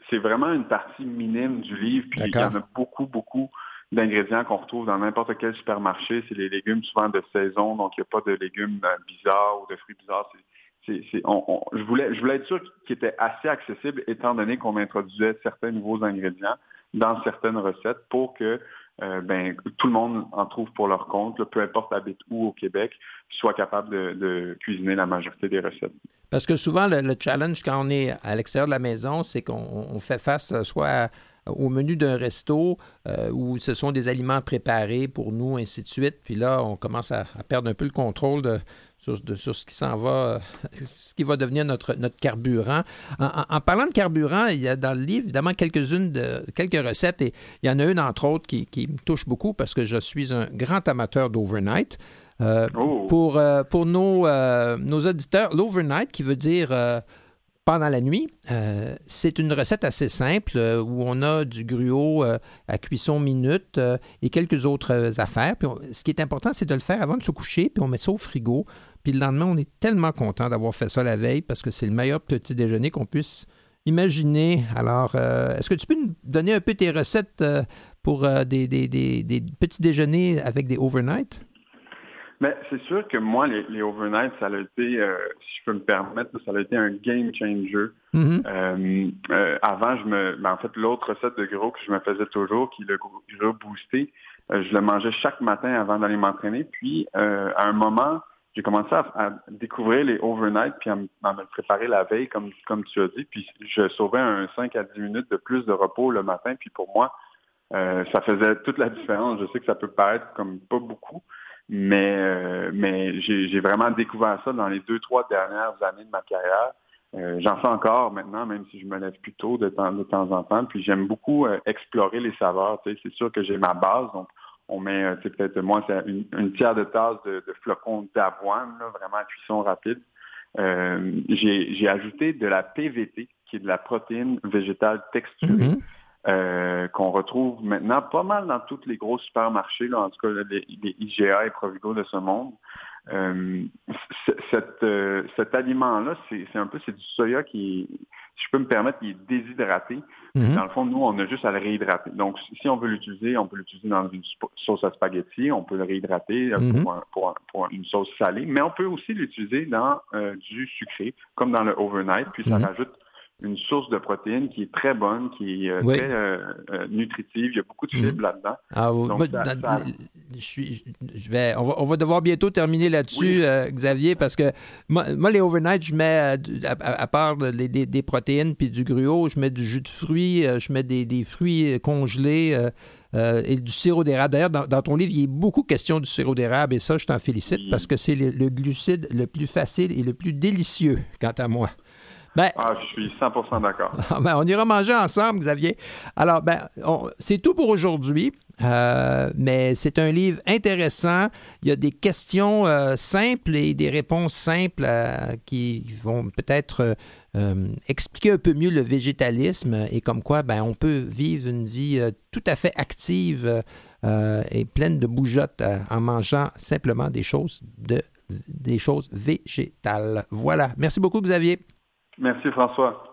S6: c'est vraiment une partie minime du livre. Puis il y en a beaucoup, beaucoup d'ingrédients qu'on retrouve dans n'importe quel supermarché. C'est les légumes souvent de saison, donc il n'y a pas de légumes bizarres ou de fruits bizarres. C'est je, voulais, être sûr qu'il était assez accessible étant donné qu'on introduisait certains nouveaux ingrédients dans certaines recettes pour que euh, ben, tout le monde en trouve pour leur compte, peu importe habite où au Québec, soit capable de, cuisiner la majorité des recettes.
S1: Parce que souvent, le, le challenge quand on est à l'extérieur de la maison, c'est qu'on fait face soit à au menu d'un resto euh, où ce sont des aliments préparés pour nous, ainsi de suite. Puis là, on commence à perdre un peu le contrôle de, sur, de, sur, ce qui s'en va, (laughs) ce qui va devenir notre, notre carburant. En, en, en, parlant de carburant, il y a dans le livre, évidemment, quelques-unes de quelques recettes et il y en a une, entre autres, qui, qui me touche beaucoup parce que je suis un grand amateur d'overnight. Euh, oh. Pour, euh, pour nos, euh, nos auditeurs, l'overnight, qui veut dire pendant la nuit. Euh, c'est une recette assez simple euh, où on a du gruau euh, à cuisson minute et quelques autres affaires. Puis on, ce qui est important, c'est de le faire avant de se coucher, puis on met ça au frigo. Puis le lendemain, on est tellement content d'avoir fait ça la veille parce que c'est le meilleur petit déjeuner qu'on puisse imaginer. Alors, est-ce que tu peux nous donner un peu tes recettes pour des, des, des, des petits déjeuners avec des overnight?
S6: Mais c'est sûr que moi, les, les overnight, ça a été, euh, si je peux me permettre, ça a été un game changer. Mm -hmm. euh, euh, avant, je me, ben, en fait, l'autre recette de gros que je me faisais toujours, qui est le gros boosté, euh, je le mangeais chaque matin avant d'aller m'entraîner. Puis, euh, à un moment, j'ai commencé à, à, découvrir les overnight, puis à, à, me préparer la veille, comme, comme tu as dit. Puis, je sauvais un 5 à 10 minutes de plus de repos le matin. Puis, pour moi, ça faisait toute la différence. Je sais que ça peut paraître comme pas beaucoup, mais, mais j'ai vraiment découvert ça dans les deux, trois dernières années de ma carrière. J'en fais encore maintenant, même si je me lève plus tôt de temps, de temps en temps. Puis j'aime beaucoup explorer les saveurs. C'est sûr que j'ai ma base, donc on met, peut-être moi, c'est une, une, tiers de tasse de, flocons d'avoine, vraiment à cuisson rapide. j'ai ajouté de la PVT, qui est de la protéine végétale texturée. Mm-hmm. Euh, qu'on retrouve maintenant pas mal dans tous les gros supermarchés, là, en tout cas les, IGA et Provigo de ce monde. Euh, euh, cet aliment-là, c'est un peu c'est du soya qui, si je peux me permettre, il est déshydraté. Mm-hmm. Dans le fond, nous, on a juste à le réhydrater. Donc, si on veut l'utiliser, on peut l'utiliser dans une sauce à spaghetti, on peut le réhydrater mm-hmm. pour, une sauce salée, mais on peut aussi l'utiliser dans du sucré, comme dans le overnight, puis ça rajoute une source de protéines qui est très bonne, qui est euh, très euh, euh, nutritive. Il y a beaucoup de mhm. fibres là-dedans.
S1: Ah, je, vais, on, va, devoir bientôt terminer là-dessus, Xavier, parce que moi, les overnight, je mets, à, part des, protéines puis du gruau, je mets du jus de fruits, je mets des, fruits congelés. et du sirop d'érable. D'ailleurs, dans, ton livre, il y a beaucoup question du sirop d'érable et ça, je t'en félicite parce que c'est le, glucide le plus facile et le plus délicieux, quant à moi.
S6: Ben, ah, je suis 100% d'accord. (laughs)
S1: Ben, on ira manger ensemble, Xavier. Alors, ben, c'est tout pour aujourd'hui. Euh, mais c'est un livre intéressant. Il y a des questions euh, simples et des réponses simples euh, qui vont peut-être expliquer un peu mieux le végétalisme et comme quoi ben, on peut vivre une vie tout à fait active et pleine de bougeottes en mangeant simplement des choses, de, des choses végétales. Voilà. Merci beaucoup, Xavier.
S6: Merci François.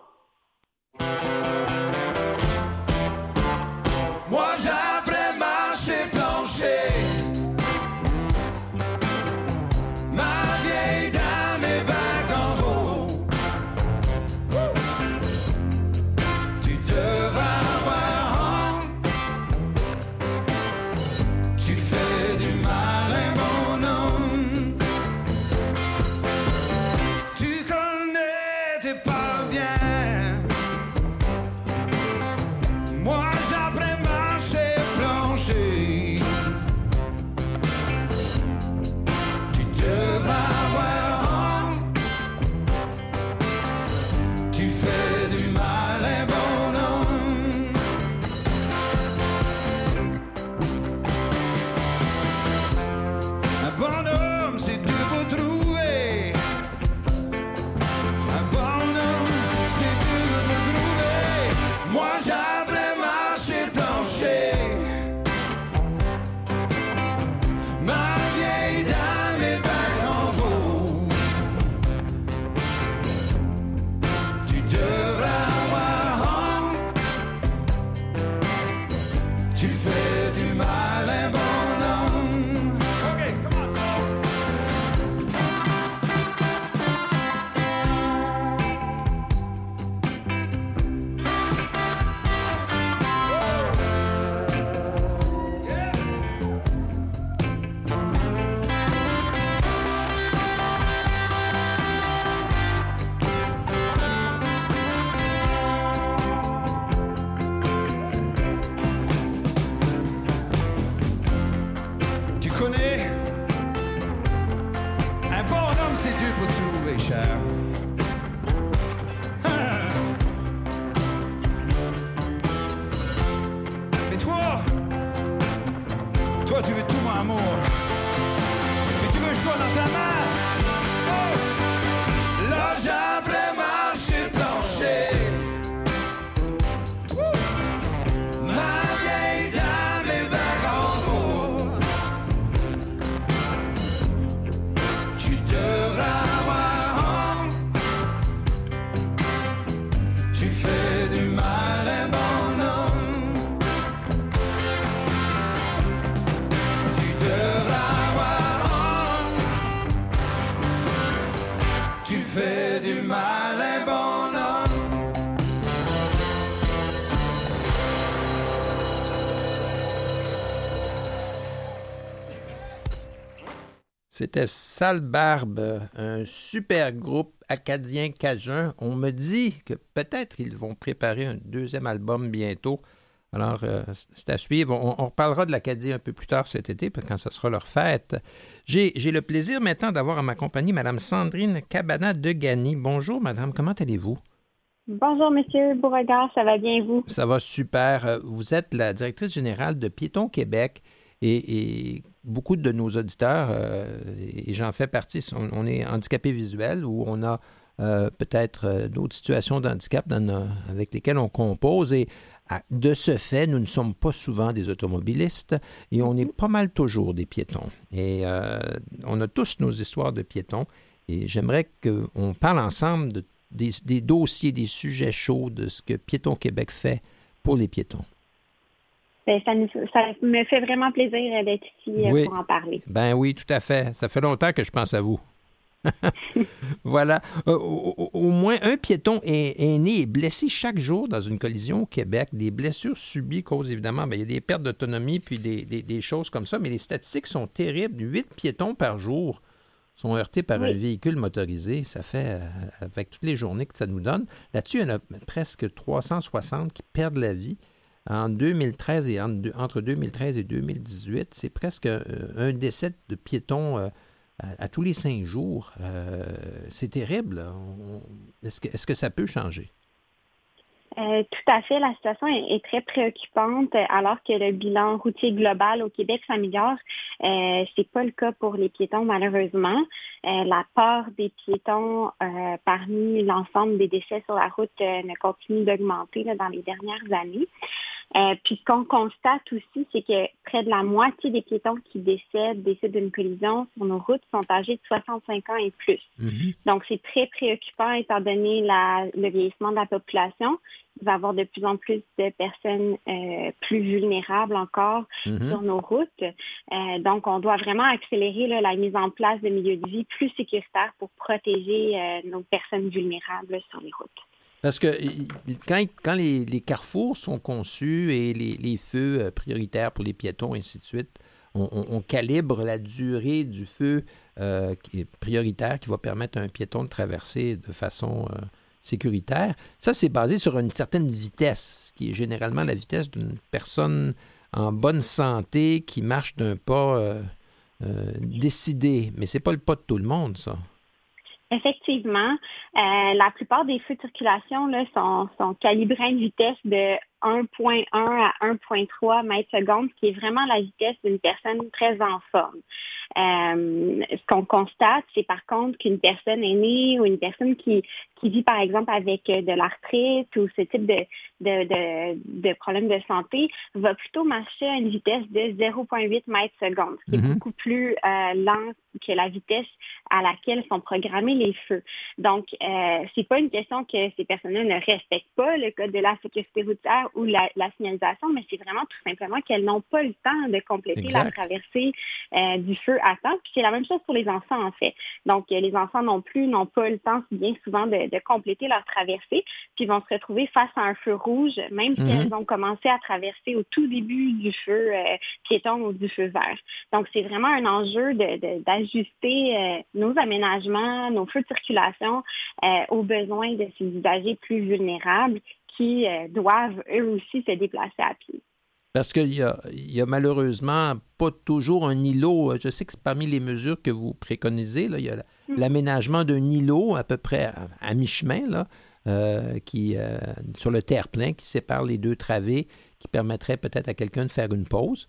S1: C'était Sale Barbe, un super groupe acadien cajun. On me dit que peut-être ils vont préparer un deuxième album bientôt. Alors, euh, c'est à suivre. On, on, reparlera de l'Acadie un peu plus tard cet été, quand ce sera leur fête. J'ai le plaisir maintenant d'avoir à ma compagnie Mme Sandrine Cabana de Gagny. Bonjour, Madame. Comment allez-vous?
S7: Bonjour, Monsieur Beauregard. Ça va bien, vous?
S1: Ça va super. Euh, vous êtes la directrice générale de Piéton Québec. Et, beaucoup de nos auditeurs, euh, et j'en fais partie, on, est handicapés visuels ou on a peut-être d'autres situations d'handicap avec lesquelles on compose. Et ah, de ce fait, nous ne sommes pas souvent des automobilistes et on est pas mal toujours des piétons. Et euh, on a tous nos histoires de piétons et j'aimerais qu'on parle ensemble des, dossiers, des sujets chauds de ce que Piéton Québec fait pour les piétons.
S7: Ben, ça, me fait vraiment plaisir d'être ici euh, pour en parler.
S1: Ben oui, tout à fait. Ça fait longtemps que je pense à vous. (laughs) voilà. Euh, au, moins un piéton est, né et blessé chaque jour dans une collision au Québec. Des blessures subies causent évidemment, bien, il y a des pertes d'autonomie puis des, choses comme ça, mais les statistiques sont terribles. Huit piétons par jour sont heurtés par un véhicule motorisé. Ça fait, euh, avec toutes les journées que ça nous donne. Là-dessus, il y en a presque 360 qui perdent la vie. En 2013 et entre 2013 et 2018, c'est presque un, décès de piétons à, tous les cinq jours. Euh, c'est terrible. Est-ce que, ça peut changer?
S7: Euh, tout à fait. La situation est, très préoccupante alors que le bilan routier global au Québec s'améliore. Euh, c'est pas le cas pour les piétons malheureusement. Euh, la part des piétons parmi l'ensemble des décès sur la route ne continue d'augmenter dans les dernières années. Euh, puis ce qu'on constate aussi, c'est que près de la moitié des piétons qui décèdent, décèdent d'une collision sur nos routes sont âgés de 65 ans et plus. Mhm. Donc c'est très préoccupant étant donné le vieillissement de la population. Il va y avoir de plus en plus de personnes euh, plus vulnérables encore mhm. sur nos routes. Euh, donc on doit vraiment accélérer la mise en place de milieux de vie plus sécuritaires pour protéger nos personnes vulnérables sur les routes.
S1: Parce que quand, quand les, carrefours sont conçus et les, feux euh, prioritaires pour les piétons, et ainsi de suite, on, calibre la durée du feu euh, qui est prioritaire qui va permettre à un piéton de traverser de façon euh, sécuritaire. Ça, c'est basé sur une certaine vitesse, qui est généralement la vitesse d'une personne en bonne santé qui marche d'un pas décidé. Mais ce n'est pas le pas de tout le monde, ça.
S7: Effectivement, euh, la plupart des feux de circulation sont calibrés à une vitesse de 1.1 à 1.3 mètres secondes, qui est vraiment la vitesse d'une personne très en forme. Euh, ce qu'on constate, c'est par contre qu'une personne aînée ou une personne qui, qui vit par exemple avec euh, de l'arthrite ou ce type de, de, de, de problème de santé va plutôt marcher à une vitesse de 0,8 mètres secondes, ce qui est mm-hmm. beaucoup plus euh, lent que la vitesse à laquelle sont programmés les feux. Donc, euh, c'est pas une question que ces personnes-là ne respectent pas le code de la sécurité routière ou la, signalisation, mais c'est vraiment tout simplement qu'elles n'ont pas le temps de compléter la traversée euh, du feu à temps. Puis c'est la même chose pour les enfants, en fait. Donc, euh, les enfants non plus n'ont pas le temps, bien souvent, de, compléter leur traversée, puis vont se retrouver face à un feu rouge, même si mhm. elles ont commencé à traverser au tout début du feu euh, piéton ou du feu vert. Donc, c'est vraiment un enjeu d'ajuster nos aménagements, nos feux de circulation aux besoins de ces usagers plus vulnérables qui euh, doivent eux aussi se déplacer à pied.
S1: Parce qu'il y a, y a malheureusement pas toujours un îlot. Je sais que parmi les mesures que vous préconisez, là, il y a mm. l'aménagement d'un îlot à peu près à, mi-chemin, là, euh, qui, euh, sur le terre-plein qui sépare les deux travées, qui permettrait peut-être à quelqu'un de faire une pause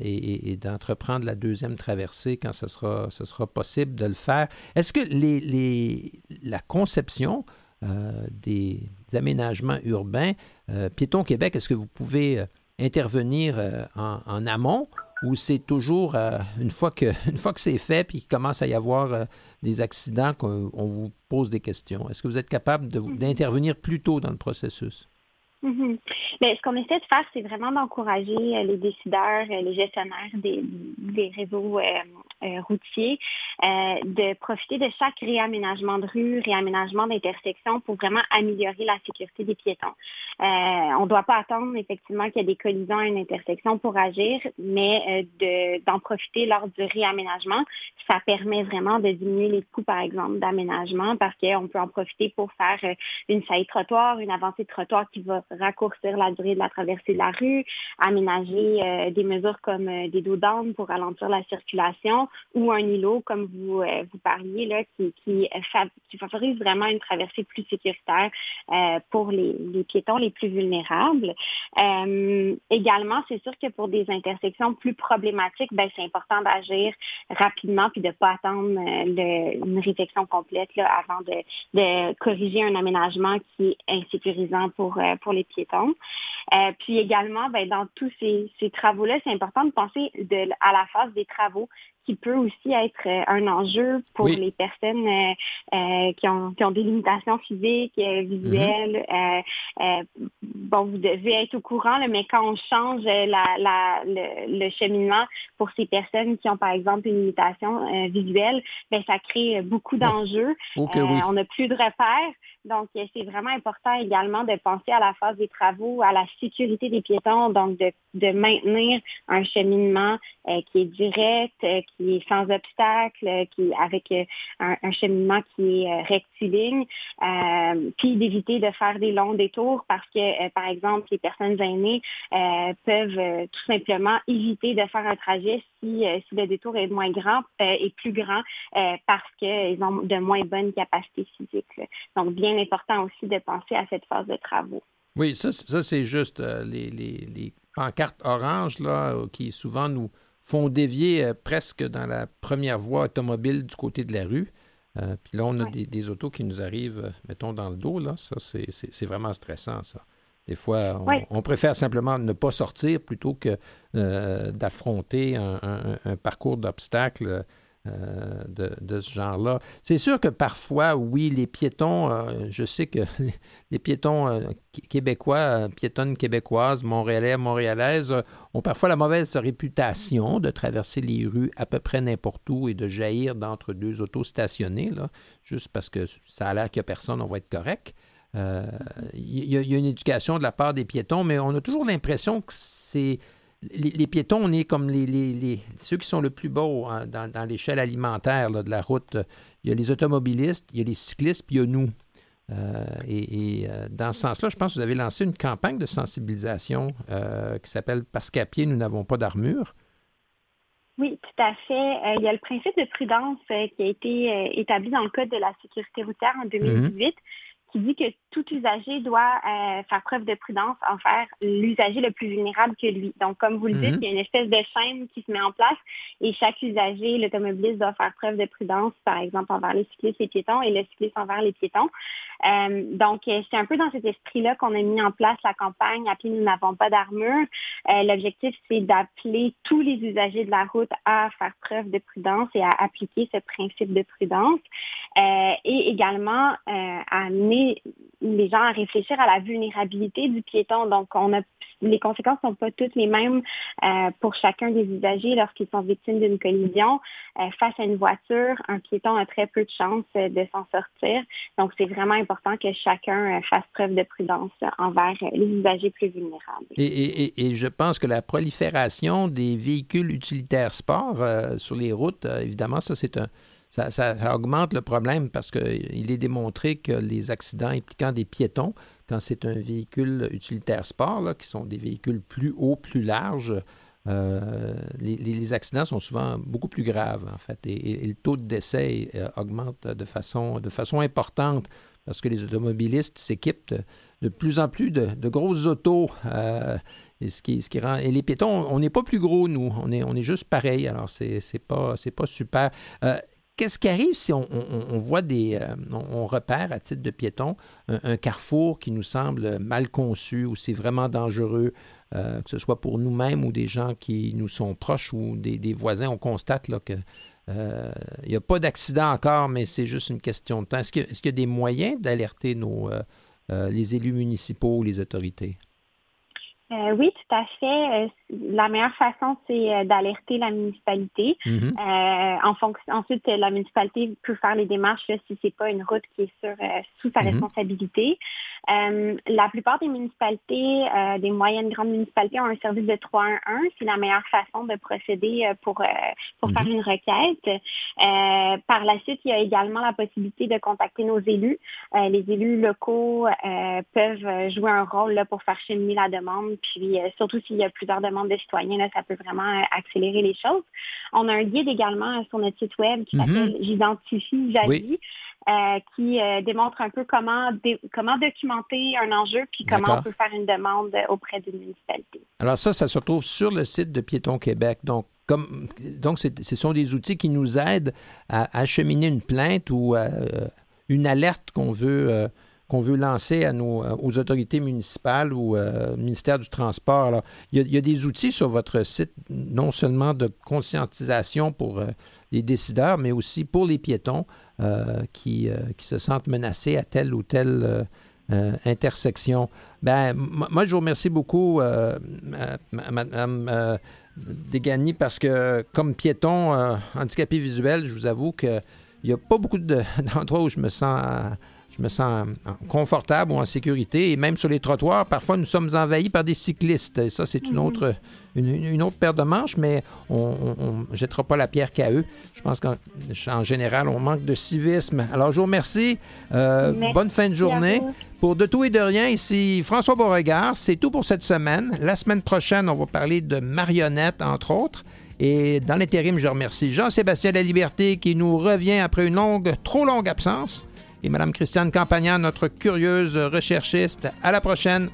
S1: et, d'entreprendre la deuxième traversée quand ce sera, ce sera possible de le faire. Est-ce que les, les, la conception euh, des, aménagements urbains. Euh, Piéton Québec, est-ce que vous pouvez euh, intervenir en, amont ou c'est toujours une fois que, (laughs) une fois que c'est fait puis qu'il commence à y avoir des accidents qu'on vous pose des questions? Est-ce que vous êtes capable mm-hmm. d'intervenir plus tôt dans le processus?
S7: Mm-hmm. Ben, ce qu'on essaie de faire, c'est vraiment d'encourager les décideurs, les gestionnaires des, des réseaux routier, de profiter de chaque réaménagement de rue, réaménagement d'intersection pour vraiment améliorer la sécurité des piétons. on ne doit pas attendre effectivement qu'il y ait des collisions à une intersection pour agir, mais d'en profiter lors du réaménagement, ça permet vraiment de diminuer les coûts, par exemple, d'aménagement parce qu'on peut en profiter pour faire une saillie trottoir, une avancée de trottoir qui va raccourcir la durée de la traversée de la rue, aménager euh, des mesures comme euh, des dos d'âne pour ralentir la circulation ou un îlot, comme vous, euh, vous parliez, là, qui, qui, favorise vraiment une traversée plus sécuritaire pour les, piétons les plus vulnérables. également, c'est sûr que pour des intersections plus problématiques, ben, c'est important d'agir rapidement puis de ne pas attendre une réflexion complète là, avant de, de, corriger un aménagement qui est insécurisant pour, pour les piétons. Euh, puis également, ben, dans tous ces, travaux-là, c'est important de penser à la phase des travaux qui peut aussi être euh, un enjeu pour les personnes euh, euh, qui, ont, qui, ont, des limitations physiques, visuelles. Mhm. bon, vous devez être au courant, mais quand on change la, la, le, cheminement pour ces personnes qui ont, par exemple, une limitation visuelle, ben, ça crée beaucoup d'enjeux. On n'a plus de repères. Donc, c'est vraiment important également de penser à la phase des travaux, à la sécurité des piétons, donc de, de maintenir un cheminement qui est direct, qui est sans obstacle, qui avec euh, un, cheminement qui est euh, rectiligne, euh, puis d'éviter de faire des longs détours parce que, par exemple, les personnes aînées peuvent tout simplement éviter de faire un trajet si, si le détour est moins grand et plus grand parce qu'ils ont de moins bonnes capacités physiques. Donc, bien important aussi de penser à cette phase de travaux.
S1: Oui, ça, ça c'est juste les, les, les, pancartes oranges là, qui souvent nous, font dévier euh, presque dans la première voie automobile du côté de la rue. Euh, puis là, on a des, autos qui nous arrivent, euh, mettons, dans le dos. Là. Ça, c'est vraiment stressant, ça. Des fois, on, préfère simplement ne pas sortir plutôt que d'affronter un, parcours d'obstacles euh, de, ce genre-là. C'est sûr que parfois, oui, les piétons, euh, je sais que (laughs) les, piétons euh, québécois, piétonnes québécoises, montréalais, montréalaises, ont parfois la mauvaise réputation de traverser les rues à peu près n'importe où et de jaillir d'entre deux autos stationnées, là, juste parce que ça a l'air qu'il n'y a personne, on va être correct. Il y, a une éducation de la part des piétons, mais on a toujours l'impression que c'est les, piétons, on est comme les, ceux qui sont le plus beaux hein, dans, l'échelle alimentaire de la route. Il y a les automobilistes, il y a les cyclistes, puis il y a nous. Euh, et, euh, dans ce sens-là, je pense que vous avez lancé une campagne de sensibilisation euh, qui s'appelle Parce qu'à pied, nous n'avons pas d'armure.
S7: Oui, tout à fait. il y a le principe de prudence qui a été établi dans le Code de la sécurité routière en 2018 qui dit que tout usager doit euh, faire preuve de prudence envers l'usager le plus vulnérable que lui. Donc, comme vous le dites, mhm. il y a une espèce de chaîne qui se met en place et chaque usager, l'automobiliste, doit faire preuve de prudence, par exemple, envers les cyclistes et les piétons et le cycliste envers les piétons. Euh, donc, euh, c'est un peu dans cet esprit-là qu'on a mis en place la campagne Appelez Nous n'avons pas d'armure. L'objectif, c'est d'appeler tous les usagers de la route à faire preuve de prudence et à appliquer ce principe de prudence et également à amener les gens à réfléchir à la vulnérabilité du piéton. Donc, on a les conséquences ne sont pas toutes les mêmes euh, pour chacun des usagers lorsqu'ils sont victimes d'une collision. Euh, face à une voiture, un piéton a très peu de chances euh, de s'en sortir. Donc, c'est vraiment important que chacun fasse preuve de prudence envers les usagers plus vulnérables.
S1: Et, je pense que la prolifération des véhicules utilitaires sport sur les routes, évidemment, ça, c'est un ça, augmente le problème parce qu'il est démontré que les accidents impliquant des piétons, quand c'est un véhicule utilitaire sport, qui sont des véhicules plus hauts, plus larges, euh, les, accidents sont souvent beaucoup plus graves, en fait, et, le taux de décès euh, augmente de façon, de façon importante parce que les automobilistes s'équipent de, plus en plus de, grosses autos. Euh, et, ce qui, rend, et les piétons, on n'est pas plus gros, nous. On est, on est juste pareil. Alors, c'est n'est pas, pas super. Qu'est-ce qui arrive si on, voit des. Euh, on, repère à titre de piéton un, carrefour qui nous semble mal conçu ou c'est vraiment dangereux, euh, que ce soit pour nous-mêmes ou des gens qui nous sont proches ou des, voisins, on constate là, que. Euh, il n'y a pas d'accident encore, mais c'est juste une question de temps. Est-ce qu'il y, a des moyens d'alerter les élus municipaux ou les autorités?
S7: Euh, oui, tout à fait. Euh, la meilleure façon, c'est euh, d'alerter la municipalité.
S1: Mhm.
S7: en fonction, ensuite, la municipalité peut faire les démarches là, si c'est pas une route qui est sur, sous sa
S1: Mhm.
S7: responsabilité. la plupart des municipalités, des moyennes grandes municipalités, ont un service de 311. C'est la meilleure façon de procéder pour, pour faire une requête. par la suite, il y a également la possibilité de contacter nos élus. les élus locaux peuvent jouer un rôle là, pour faire cheminer la demande puis euh, surtout s'il y a plusieurs demandes de citoyens, là, ça peut vraiment euh, accélérer les choses. On a un guide également euh, sur notre site web qui
S1: Mhm.
S7: s'appelle J'identifie.
S1: Oui.
S7: euh, qui euh, démontre un peu comment, dé- comment documenter un enjeu puis comment on peut faire une demande auprès d'une municipalité.
S1: Alors ça, ça se retrouve sur le site de Piéton Québec. Donc, comme, donc ce sont des outils qui nous aident à acheminer une plainte ou euh, une alerte qu'on veut, qu'on veut lancer à nos, euh, aux autorités municipales ou euh, ministère du Transport. Alors, il y, a, des outils sur votre site, non seulement de conscientisation pour euh, les décideurs, mais aussi pour les piétons euh, qui, qui se sentent menacés à telle ou telle intersection. Ben, moi, je vous remercie beaucoup, ma- Madame Degani, parce que comme piéton handicapé visuel, je vous avoue qu'il n'y a pas beaucoup de- (laughs) d'endroits où je me sens. Je me sens euh, confortable ou en sécurité. Et même sur les trottoirs, parfois, nous sommes envahis par des cyclistes. Et ça, c'est une, autre, une, une autre paire de manches, mais on ne jettera pas la pierre qu'à eux. Je pense qu'en en général, on manque de civisme. Alors, je vous remercie. Euh,
S7: Merci
S1: bonne fin de journée. Pour De tout et de rien, ici François Beauregard. C'est tout pour cette semaine. La semaine prochaine, on va parler de marionnettes, entre autres. Et dans l'intérim, je remercie Jean-Sébastien Laliberté qui nous revient après une longue, trop longue absence et Mme Christiane Campagnan, notre curieuse recherchiste. À la prochaine!